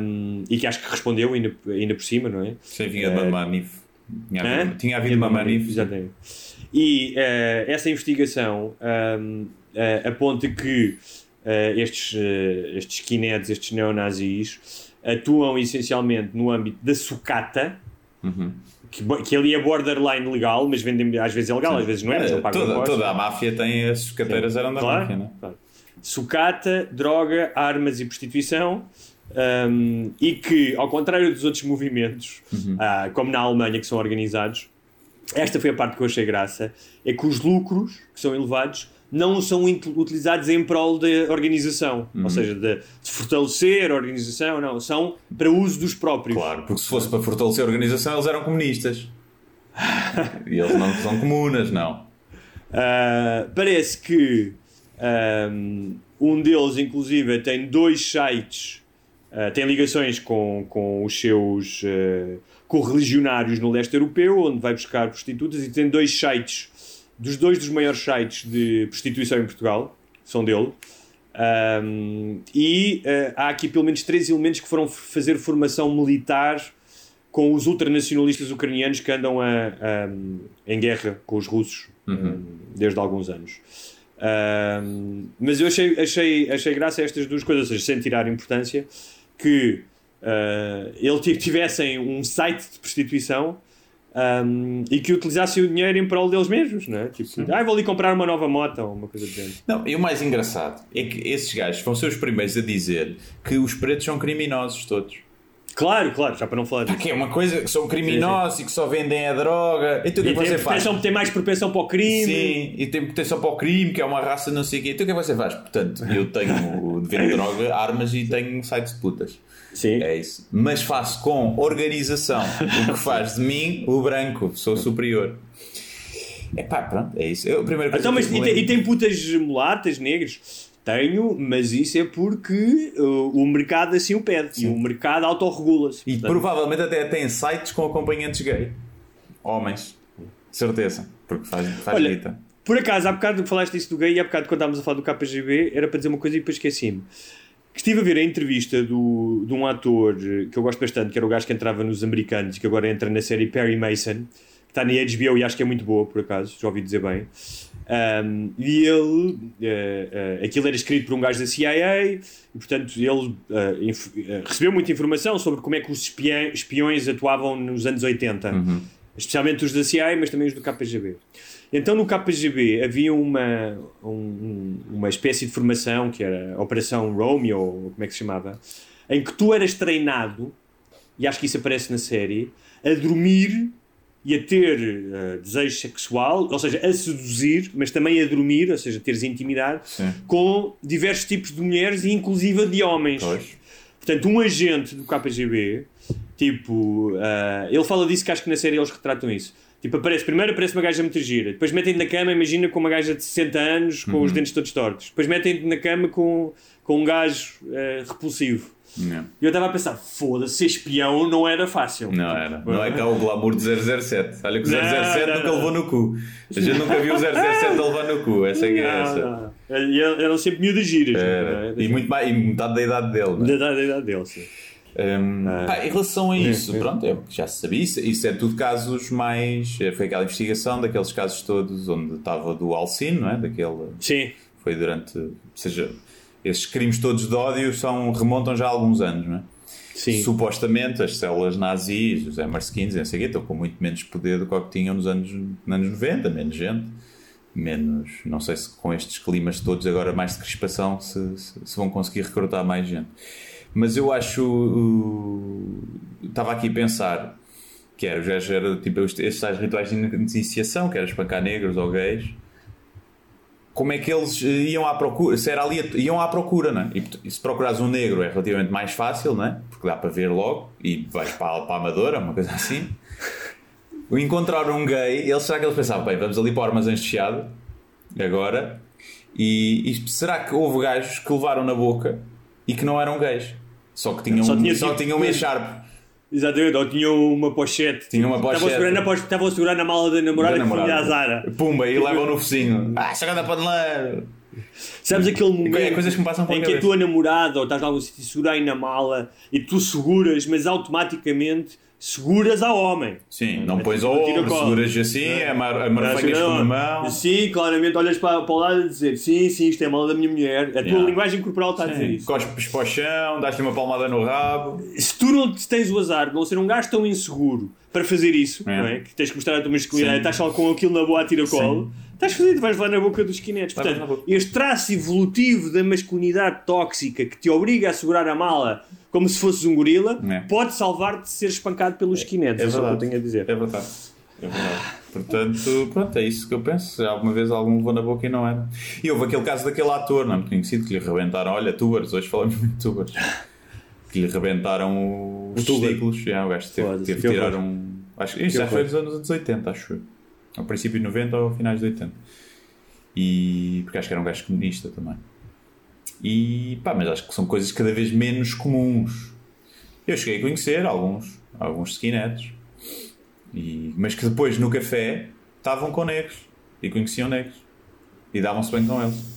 Speaker 4: um, e que acho que respondeu ainda, ainda por cima, não é?
Speaker 5: Sim, vinha de uma manif. Tinha
Speaker 4: Hã?
Speaker 5: havido, tinha havido uma manif.
Speaker 4: Exatamente. E eh, essa investigação um, eh, aponta que eh, estes, estes skinheads, estes neonazis, atuam essencialmente no âmbito da sucata,
Speaker 5: Uhum.
Speaker 4: que, que ali é borderline legal, mas vendem às vezes é legal, às vezes não é, mas não pagam
Speaker 5: toda, toda a máfia tem as cateiras eram da
Speaker 4: Claro,
Speaker 5: máfia, né?
Speaker 4: claro. Sucata, droga, armas e prostituição. Um, e que, ao contrário dos outros movimentos,
Speaker 5: Uhum.
Speaker 4: ah, como na Alemanha, que são organizados, esta foi a parte que eu achei graça: é que os lucros que são elevados não são ut- utilizados em prol da organização,
Speaker 5: Uhum.
Speaker 4: ou seja, de, de fortalecer a organização, não, são para uso dos próprios.
Speaker 5: Claro, porque se fosse para fortalecer a organização, eles eram comunistas. e eles não são comunas, não.
Speaker 4: Uh, parece que um, um deles, inclusive, tem dois sites, uh, tem ligações com, com os seus uh, correligionários no leste europeu, onde vai buscar prostitutas, e tem dois sites, dos dois dos maiores sites de prostituição em Portugal, são dele. Um, e uh, há aqui pelo menos três elementos que foram fazer formação militar com os ultranacionalistas ucranianos que andam a, a- em guerra com os russos um, desde alguns anos. Um, mas eu achei, achei, achei graça a estas duas coisas, ou seja, sem tirar importância, que uh, ele t- tivessem um site de prostituição um, e que utilizassem o dinheiro em prol deles mesmos, não é? Tipo, ah, vou ali comprar uma nova moto ou uma coisa do género.
Speaker 5: Não, e o mais engraçado é que esses gajos vão ser os primeiros a dizer que os pretos são criminosos todos.
Speaker 4: Claro, claro, já para não falar disso.
Speaker 5: Que é uma coisa que são criminosos e que só vendem a droga. Então o que é que você faz?
Speaker 4: propensão, tem mais propensão para o crime.
Speaker 5: Sim, e tem proteção para o crime, que é uma raça não sei o quê. Então o que é que você faz? Portanto, eu tenho de vendo droga, armas e tenho sites de putas.
Speaker 4: Sim.
Speaker 5: É isso. Mas faço com organização. O que faz de mim o branco. Sou superior. É pá, pronto, é isso. Eu, primeira coisa
Speaker 4: Então, mas e, tem, e tem putas mulatas, negros? Tenho, mas isso é porque uh, o mercado assim o pede. E o mercado autorregula-se.
Speaker 5: E
Speaker 4: Portanto,
Speaker 5: provavelmente até tem sites com acompanhantes gay. Homens. Certeza. Porque faz, faz
Speaker 4: Olha,
Speaker 5: guita.
Speaker 4: Por acaso, há bocado que falaste isso do gay e há bocado quando estávamos a falar do KGB era para dizer uma coisa e depois esqueci-me. Que estive a ver a entrevista do, de um ator que eu gosto bastante, que era o gajo que entrava nos americanos e que agora entra na série Perry Mason, está na HBO e acho que é muito boa, por acaso, já ouvi dizer bem. Um, e ele, eh, eh, aquilo era escrito por um gajo da CIA e, portanto, ele eh, recebeu muita informação sobre como é que os espiões atuavam nos anos 80 especialmente os da CIA, mas também os do KGB. Então no KGB havia uma, um- uma espécie de formação que era a Operação Romeo, ou como é que se chamava, em que tu eras treinado, e acho que isso aparece na série, a dormir e a ter eh, desejo sexual, ou seja, a seduzir, mas também a dormir, ou seja, teres intimidade,
Speaker 5: Sim.
Speaker 4: com diversos tipos de mulheres e inclusive de homens.
Speaker 5: Pois.
Speaker 4: Portanto, um agente do KGB, tipo, ah, ele fala disso que acho que na série eles retratam isso. Tipo, aparece, primeiro aparece uma gaja muito gira, depois metem-te na cama, imagina com uma gaja de 60 anos com os dentes todos tortos, depois metem-te na cama com, com um gajo eh, repulsivo.
Speaker 5: Não,
Speaker 4: E eu estava a pensar, foda-se, ser espião não era fácil.
Speaker 5: não era. Não é cá o glamour de 007. Olha que o
Speaker 4: Não,
Speaker 5: 007
Speaker 4: não,
Speaker 5: nunca
Speaker 4: não.
Speaker 5: levou no cu. A gente nunca viu o 007 a levar no cu. Essa é que é essa.
Speaker 4: E eram sempre miúdas giras.
Speaker 5: Era.
Speaker 4: é?
Speaker 5: E, muito mais, e metade da idade dele. né?
Speaker 4: Da idade- da idade dele, sim.
Speaker 5: Hum,
Speaker 4: Ah.
Speaker 5: pá, em relação a isso, pronto, é já se sabia. Isso, isso é tudo casos mais. é, Foi aquela investigação daqueles casos todos onde estava do Alcino, não é? Daquele.
Speaker 4: Sim,
Speaker 5: Foi durante. Ou seja, esses crimes todos de ódio são, remontam já a alguns anos, não é?
Speaker 4: sim.
Speaker 5: Supostamente as células nazis, os MR15, não sei quê, estão com muito menos poder do que o que tinham nos anos, nos anos 90, menos gente, menos. Não sei se com estes climas todos agora mais de crispação se, se, se vão conseguir recrutar mais gente. Mas eu acho. uh, Estava aqui a pensar que era, já era tipo estes tais rituais de iniciação, que era espancar negros ou gays. Como é que eles eh, iam à procura? Se era ali, iam à procura, não é? E, se procurares um negro é relativamente mais fácil, não é? Porque dá para ver logo e vais para, a- para a Amadora, uma coisa assim. O encontrar um gay, eles, será que eles pensavam, bem, vamos ali para o armazém de Chiado, agora, e, e será que houve gajos que levaram na boca e que não eram gays? Só que tinham,
Speaker 4: Só
Speaker 5: só
Speaker 4: tinha
Speaker 5: tinham,
Speaker 4: tipo-
Speaker 5: tinham uma echarpe.
Speaker 4: Exatamente, ou tinha uma pochete.
Speaker 5: Tinha uma
Speaker 4: Estavam a
Speaker 5: pochete.
Speaker 4: segurar na, poch- estavam a segurar na mala da namorada
Speaker 5: Da
Speaker 4: que foi
Speaker 5: namorada.
Speaker 4: à Zara.
Speaker 5: Pumba, e levam no focinho. Ah, para lá.
Speaker 4: Sabes aquele momento
Speaker 5: É coisas que me passam
Speaker 4: em que a tua namorada ou estás lá algum sítio segura aí na mala e tu seguras, mas automaticamente seguras ao homem.
Speaker 5: Sim, não pões
Speaker 4: tipo,
Speaker 5: ao ombro,
Speaker 4: cola.
Speaker 5: seguras assim, amar- amarfanhas com uma mão.
Speaker 4: Sim, claramente olhas para, para o lado e dizer sim, sim, isto é a mala da minha mulher. A tua
Speaker 5: Yeah.
Speaker 4: linguagem corporal está a dizer isso.
Speaker 5: Cospes para o chão, dás-lhe uma palmada no rabo.
Speaker 4: Se tu não tens o azar de não ser um gajo tão inseguro para fazer isso,
Speaker 5: É.
Speaker 4: não é? que tens que mostrar a tua masculinidade,
Speaker 5: Sim.
Speaker 4: estás só com aquilo na boa a tira-colo, estás fodido, vais lá na boca dos.
Speaker 5: Levas
Speaker 4: Portanto, este traço evolutivo da masculinidade tóxica que te obriga a segurar a mala como se fosses um gorila,
Speaker 5: É.
Speaker 4: pode salvar-te de ser espancado pelos skinetes.
Speaker 5: É
Speaker 4: É, só o que eu
Speaker 5: verdade.
Speaker 4: tenho a dizer.
Speaker 5: É verdade. É verdade. Portanto, pronto, é isso que eu penso. Alguma vez algum levou na boca e não era. E houve aquele caso daquele ator, não é muito conhecido, que lhe rebentaram. Olha, tubers, hoje falamos muito de tubers. Que lhe rebentaram os testículos. Já, o gajo teve, teve
Speaker 4: que
Speaker 5: tirar
Speaker 4: horror.
Speaker 5: um. Acho que isto já foi nos anos anos 80, acho eu. Ao princípio de 90 ou finais de 80. E. Porque acho que era um gajo comunista também. E pá, mas acho que são coisas cada vez menos comuns. Eu cheguei a conhecer alguns, alguns skinheads, e, mas que depois no café estavam com negros e conheciam negros e davam-se bem com eles.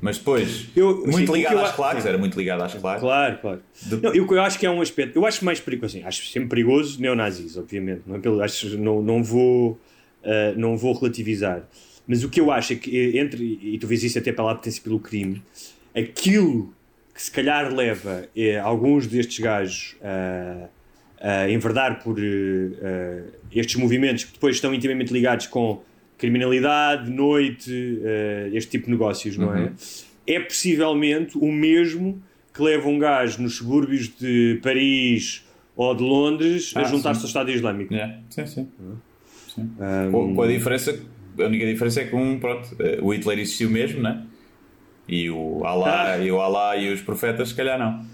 Speaker 5: Mas depois,
Speaker 4: Eu- sim,
Speaker 5: muito
Speaker 4: que
Speaker 5: ligado às claques, era muito ligado às claques.
Speaker 4: Claro, claro.
Speaker 5: De-
Speaker 4: Não, eu, eu acho que é um aspecto. Eu acho mais perigoso, assim, acho sempre perigoso neonazis, obviamente. Não, é pelo, acho, não, não, vou, ah, não vou relativizar. Mas o que eu acho é que, eh, entre, e tu vês isso até pela apetência pelo crime, aquilo que se calhar leva eh, alguns destes gajos a, a enverdar por eh, eh, estes movimentos que depois estão intimamente ligados com criminalidade, noite, este tipo de negócios, não é? É possivelmente o mesmo que leva um gajo nos subúrbios de Paris ou de Londres a
Speaker 5: Ah,
Speaker 4: juntar-se
Speaker 5: sim.
Speaker 4: ao Estado Islâmico.
Speaker 5: Yeah, Sim, sim. sim.
Speaker 4: Um,
Speaker 5: Com, a diferença, a única diferença é que um, pronto, o Hitler existiu mesmo, né? E o Allah,
Speaker 4: Ah.
Speaker 5: e o Allah e os profetas, se calhar não.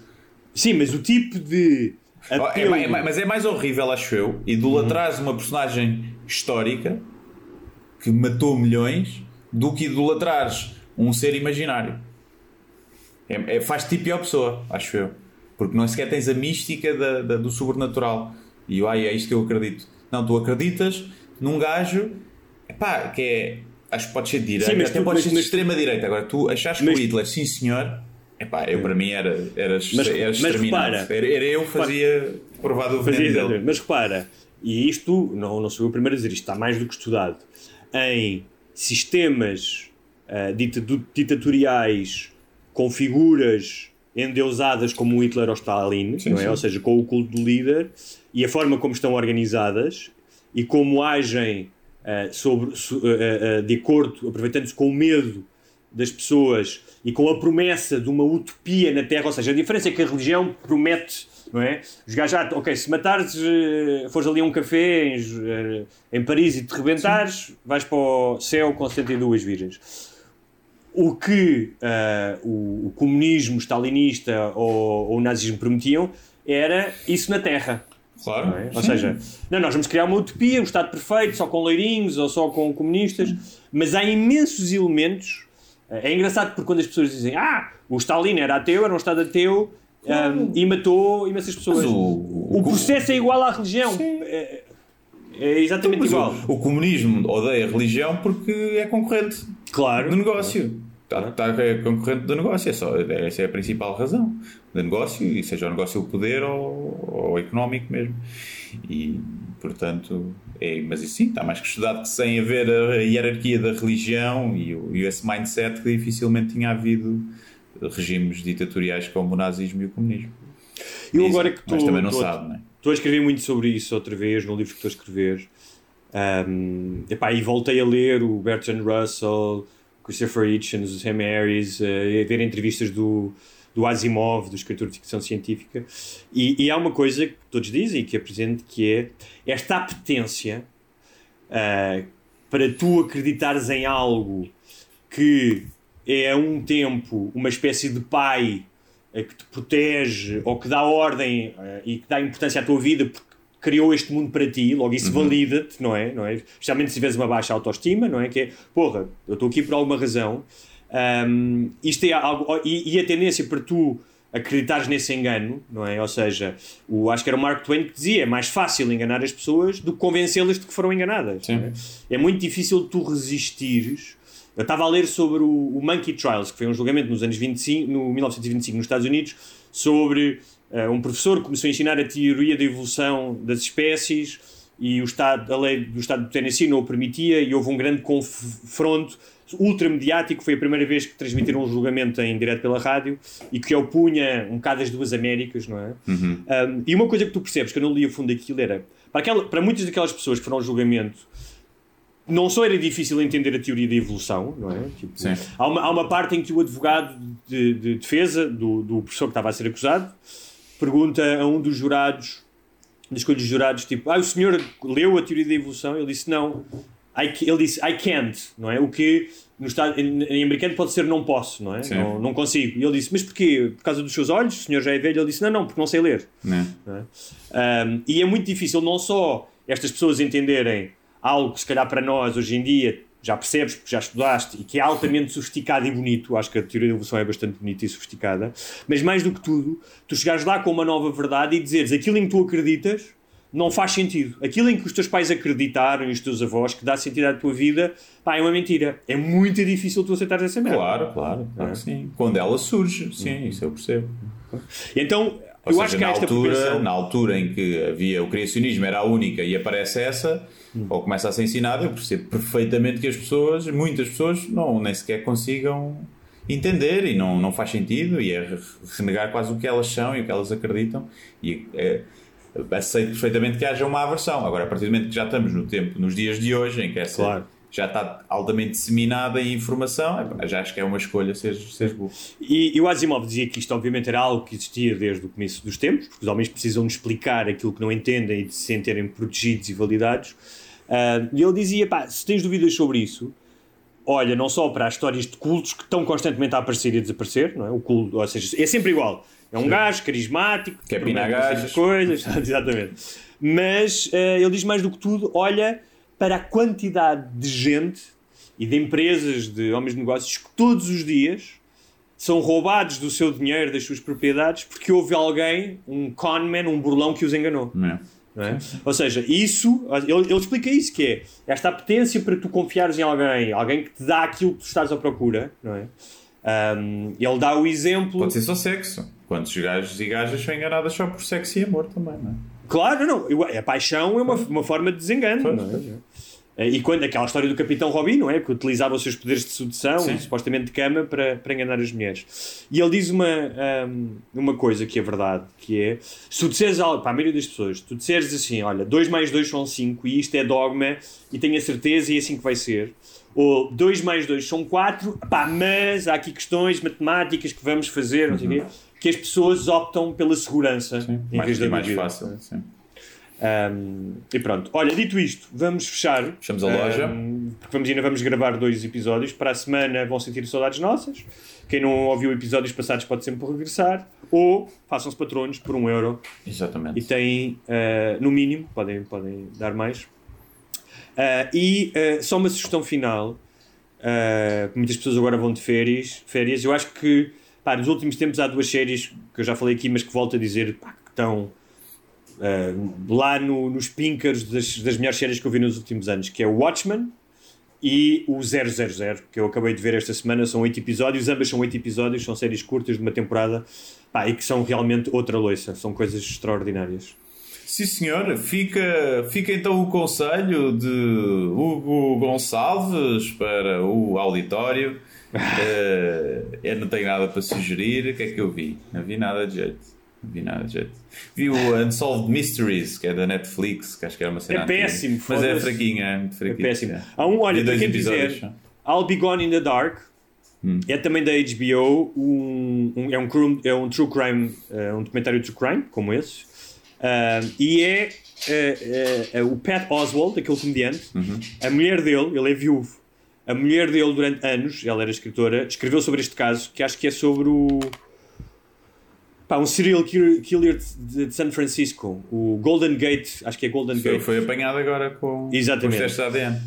Speaker 4: Sim, mas o tipo de
Speaker 5: é é ma- mas é mais horrível, acho eu, idolatrar uma personagem histórica que matou milhões do que idolatrares um ser imaginário. É, é, faz tipo pior pessoa, acho eu. Porque não sequer tens a mística da, da- do sobrenatural. E ai, é isto que eu acredito. Não, tu acreditas num gajo epá, que é. Acho que pode ser de direita,
Speaker 4: Sim, mas
Speaker 5: até
Speaker 4: tu-
Speaker 5: pode ser de extrema-direita. Agora, tu achaste
Speaker 4: Mas-
Speaker 5: que o Hitler, sim senhor, epá, eu para mim era, era,
Speaker 4: Mas-
Speaker 5: era
Speaker 4: mas repara-
Speaker 5: era, era eu que fazia provar do
Speaker 4: Fazia
Speaker 5: veneno dele.
Speaker 4: Mas repara, e isto, não, não sou eu o primeiro a dizer, isto está mais do que estudado, em sistemas ditadu- ditatoriais com figuras endeusadas como o Hitler ou Stalin, não é?
Speaker 5: sim.
Speaker 4: ou seja, com o culto do líder, e a forma como estão organizadas e como agem ah, sobre, so- ah, ah, de acordo, aproveitando-se com o medo das pessoas e com a promessa de uma utopia na Terra, ou seja, a diferença é que a religião promete, não é? Os gajos, ah, ok, se matares, eh, fores ali a um café em, eh, em Paris e te rebentares, vais para o céu com 72 virgens. O que ah, o, o comunismo stalinista ou, ou o nazismo prometiam era isso na Terra.
Speaker 5: Claro.
Speaker 4: não é? Ou seja, não, nós vamos criar uma utopia, um Estado perfeito, só com loirinhos ou só com comunistas, mas há imensos elementos. É engraçado porque quando as pessoas dizem ah, o Stalin era ateu, era um Estado ateu um, e matou imensas pessoas.
Speaker 5: O-
Speaker 4: o,
Speaker 5: o-
Speaker 4: processo é igual à religião. É, é exatamente
Speaker 5: Mas
Speaker 4: igual.
Speaker 5: o, o comunismo odeia a religião porque é concorrente
Speaker 4: Claro.
Speaker 5: do negócio. Está, é concorrente do negócio, é só, essa é a principal razão do negócio, e seja o negócio o poder ou, ou económico mesmo. E, portanto, é, mas isso sim, está mais que estudado que sem haver a hierarquia da religião e, e esse mindset que dificilmente tinha havido regimes ditatoriais como o nazismo e o comunismo.
Speaker 4: Eu agora que
Speaker 5: mas
Speaker 4: estou-
Speaker 5: também não
Speaker 4: estou-
Speaker 5: sabe, não é?
Speaker 4: Estou a escrever muito sobre isso outra vez, no livro que estou a escrever. Um, epá, e voltei a ler o Bertrand Russell, Christopher Hitchens, o Sam Harris, uh, ver entrevistas do, do Asimov, do escritor de ficção científica. E, e há uma coisa que todos dizem que presente, que é esta apetência uh, para tu acreditares em algo que é a um tempo uma espécie de pai eh, que te protege ou que dá ordem eh, e que dá importância à tua vida porque criou este mundo para ti, logo isso valida-te, não é? não é? Especialmente se tiveres uma baixa autoestima, não é? Que é, porra, eu estou aqui por alguma razão. Ahm, isto é algo, e, e a tendência para tu acreditares nesse engano, não é? Ou seja, o, acho que era o Mark Twain que dizia: é mais fácil enganar as pessoas do que convencê-las de que foram enganadas. É? é muito difícil tu resistires. Eu estava a ler sobre o, o Monkey Trials, que foi um julgamento nos anos 25, no 1925 nos Estados Unidos, sobre um professor começou a ensinar a teoria da evolução das espécies e o estado, a lei do Estado de Tennessee não o permitia e houve um grande confronto ultramediático. Foi a primeira vez que transmitiram um julgamento em direto pela rádio e que opunha um bocado as duas Américas, não é? Um, e uma coisa que tu percebes, que eu não li a fundo aquilo, era para, aquela, para muitas daquelas pessoas que foram ao julgamento não só era difícil entender a teoria da evolução, não é? Tipo, há, uma, há uma parte em que o advogado de, de defesa do, do professor que estava a ser acusado pergunta a um dos jurados, escolha dos jurados, tipo, ah, o senhor leu a teoria da evolução? Ele disse, não. I ele disse, I can't, não é? O que no estado, em, em americano pode ser não posso, não é?
Speaker 5: Sim.
Speaker 4: Não, não consigo. E ele disse, mas porquê? Por causa dos seus olhos? O senhor já é velho? Ele disse, não, não, porque não sei ler.
Speaker 5: Né?
Speaker 4: não é? Um, e é muito difícil não só estas pessoas entenderem algo que se calhar para nós hoje em dia já percebes porque já estudaste e que é altamente sofisticado e bonito, acho que a teoria da evolução é bastante bonita e sofisticada, mas mais do que tudo, tu chegares lá com uma nova verdade e dizeres aquilo em que tu acreditas não faz sentido. Aquilo em que os teus pais acreditaram e os teus avós que dá sentido à tua vida, pá, é uma mentira. É muito difícil tu aceitares essa merda.
Speaker 5: Claro, claro, claro que sim. Quando ela surge, sim, isso eu percebo.
Speaker 4: Então,
Speaker 5: Ou
Speaker 4: eu
Speaker 5: seja,
Speaker 4: acho que
Speaker 5: na, altura, na altura em que havia o criacionismo era a única e aparece essa,
Speaker 4: Hum.
Speaker 5: ou começa a ser ensinada, eu percebo perfeitamente que as pessoas, muitas pessoas, não, nem sequer consigam entender e não, não faz sentido e é re- renegar quase o que elas são e o que elas acreditam e é, aceito perfeitamente que haja uma aversão. Agora, a partir do momento que já estamos no tempo, nos dias de hoje, em que essa
Speaker 4: Claro.
Speaker 5: Já está altamente disseminada a informação, já acho que é uma escolha seres, seres burro.
Speaker 4: E, e o Asimov dizia que isto obviamente era algo que existia desde o começo dos tempos, porque os homens precisam de explicar aquilo que não entendem e de se sentirem protegidos e validados. Ah, e ele dizia, pá, se tens dúvidas sobre isso, olha não só para as histórias de cultos que estão constantemente a aparecer e a desaparecer, não é? O culto, ou seja, é sempre igual. É um gajo carismático,
Speaker 5: Que é
Speaker 4: coisas, exatamente. Mas ah, ele diz mais do que tudo, olha para a quantidade de gente e de empresas, de homens de negócios que todos os dias são roubados do seu dinheiro, das suas propriedades, porque houve alguém, um conman, um burlão que os enganou.
Speaker 5: Não é?
Speaker 4: não é? Ou seja, isso, ele, ele explica isso, que é esta apetência para tu confiares em alguém, alguém que te dá aquilo que tu estás à procura, não é? Um, ele dá o exemplo...
Speaker 5: Pode ser só sexo. Quantos gajos e gajas são enganadas só por sexo e amor também, não é?
Speaker 4: Claro, não, a paixão é uma, uma forma de desengano,
Speaker 5: Pois,
Speaker 4: não é? Eh, E quando aquela história do Capitão Robin, não é? Que utilizava os seus poderes de sedução
Speaker 5: Sim.
Speaker 4: e supostamente de cama para, para enganar as mulheres. E ele diz uma, ahm, uma coisa que é verdade, que é se tu disseres algo, para a maioria das pessoas, tu disseres assim, olha, 2 mais 2 são 5 e isto é dogma e tenho a certeza e é assim que vai ser. Ou 2 mais 2 são 4, pá, mas há aqui questões matemáticas que vamos fazer, não sei o quê, que as pessoas optam pela segurança
Speaker 5: Sim.
Speaker 4: em
Speaker 5: Mais,
Speaker 4: vez da
Speaker 5: mais
Speaker 4: dúvida.
Speaker 5: fácil. Sim.
Speaker 4: Um, e pronto, olha, dito isto, vamos fechar.
Speaker 5: Fechamos a loja.
Speaker 4: Um, porque vamos, ainda vamos gravar dois episódios. Para a semana vão sentir saudades nossas. Quem não ouviu episódios passados pode sempre regressar. Ou façam-se patronos por um euro.
Speaker 5: Exatamente.
Speaker 4: E têm, uh, no mínimo, podem, podem dar mais. Uh, e uh, só uma sugestão final. muitas pessoas agora vão de férias. férias. Eu acho que pá, nos últimos tempos há duas séries que eu já falei aqui, mas que volto a dizer pá, que estão uh, lá no, nos pinkers das, das melhores séries que eu vi nos últimos anos, que é o Watchmen e o 000, que eu acabei de ver esta semana. São oito episódios, ambas são oito episódios, são séries curtas de uma temporada pá, e que são realmente outra loiça, são coisas extraordinárias.
Speaker 5: Sim, senhor. Fica, fica então o conselho de Hugo Gonçalves para o auditório. uh, eu não tenho nada para sugerir. O que é que eu vi? Não vi nada de jeito. Vi nada de jeito. Vi o Unsolved Mysteries, que é da Netflix, que acho que era uma cena.
Speaker 4: É péssimo,
Speaker 5: Mas é fraquinho, é muito fraquinho.
Speaker 4: É péssimo. É. Há um, olha, para quem dizer, I'll Be Gone in the Dark. Hum. É também da HBO, um, um, é, um, é um true crime, uh, um documentário true crime, como esse, Uh, e é uh, uh, o Pat Oswald, aquele comediante, uhum. a mulher dele, ele é viúvo. A mulher dele, durante anos, ela era escritora, escreveu sobre este caso, que acho que é sobre o. Pá, um serial killer de, de San Francisco, o Golden Gate, acho que é Golden
Speaker 5: foi,
Speaker 4: Gate.
Speaker 5: Foi apanhado agora com,
Speaker 4: Exatamente.
Speaker 5: com os testes de ADN.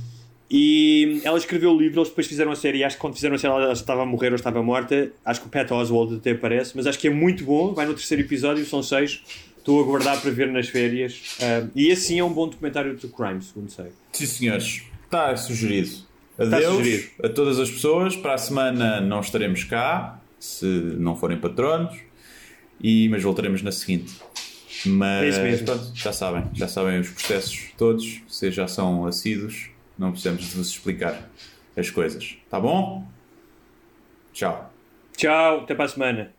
Speaker 4: E ela escreveu o livro, eles depois fizeram a série. Acho que quando fizeram a série ela estava a morrer ou estava morta. Acho que o Pat Oswald até aparece, mas acho que é muito bom. Vai no terceiro episódio, são seis. Estou a aguardar para ver nas férias. Uh, e assim é um bom documentário de crime, segundo sei.
Speaker 5: Sim, senhores. Está sugerido. Adeus Está sugerido. a todas as pessoas. Para a semana não estaremos cá, se não forem patronos. E, mas voltaremos na seguinte. Mas
Speaker 4: é pronto,
Speaker 5: já sabem, já sabem os processos todos. Vocês já são assíduos. Não precisamos de vos explicar as coisas. Tá bom? Tchau.
Speaker 4: Tchau, até para a semana.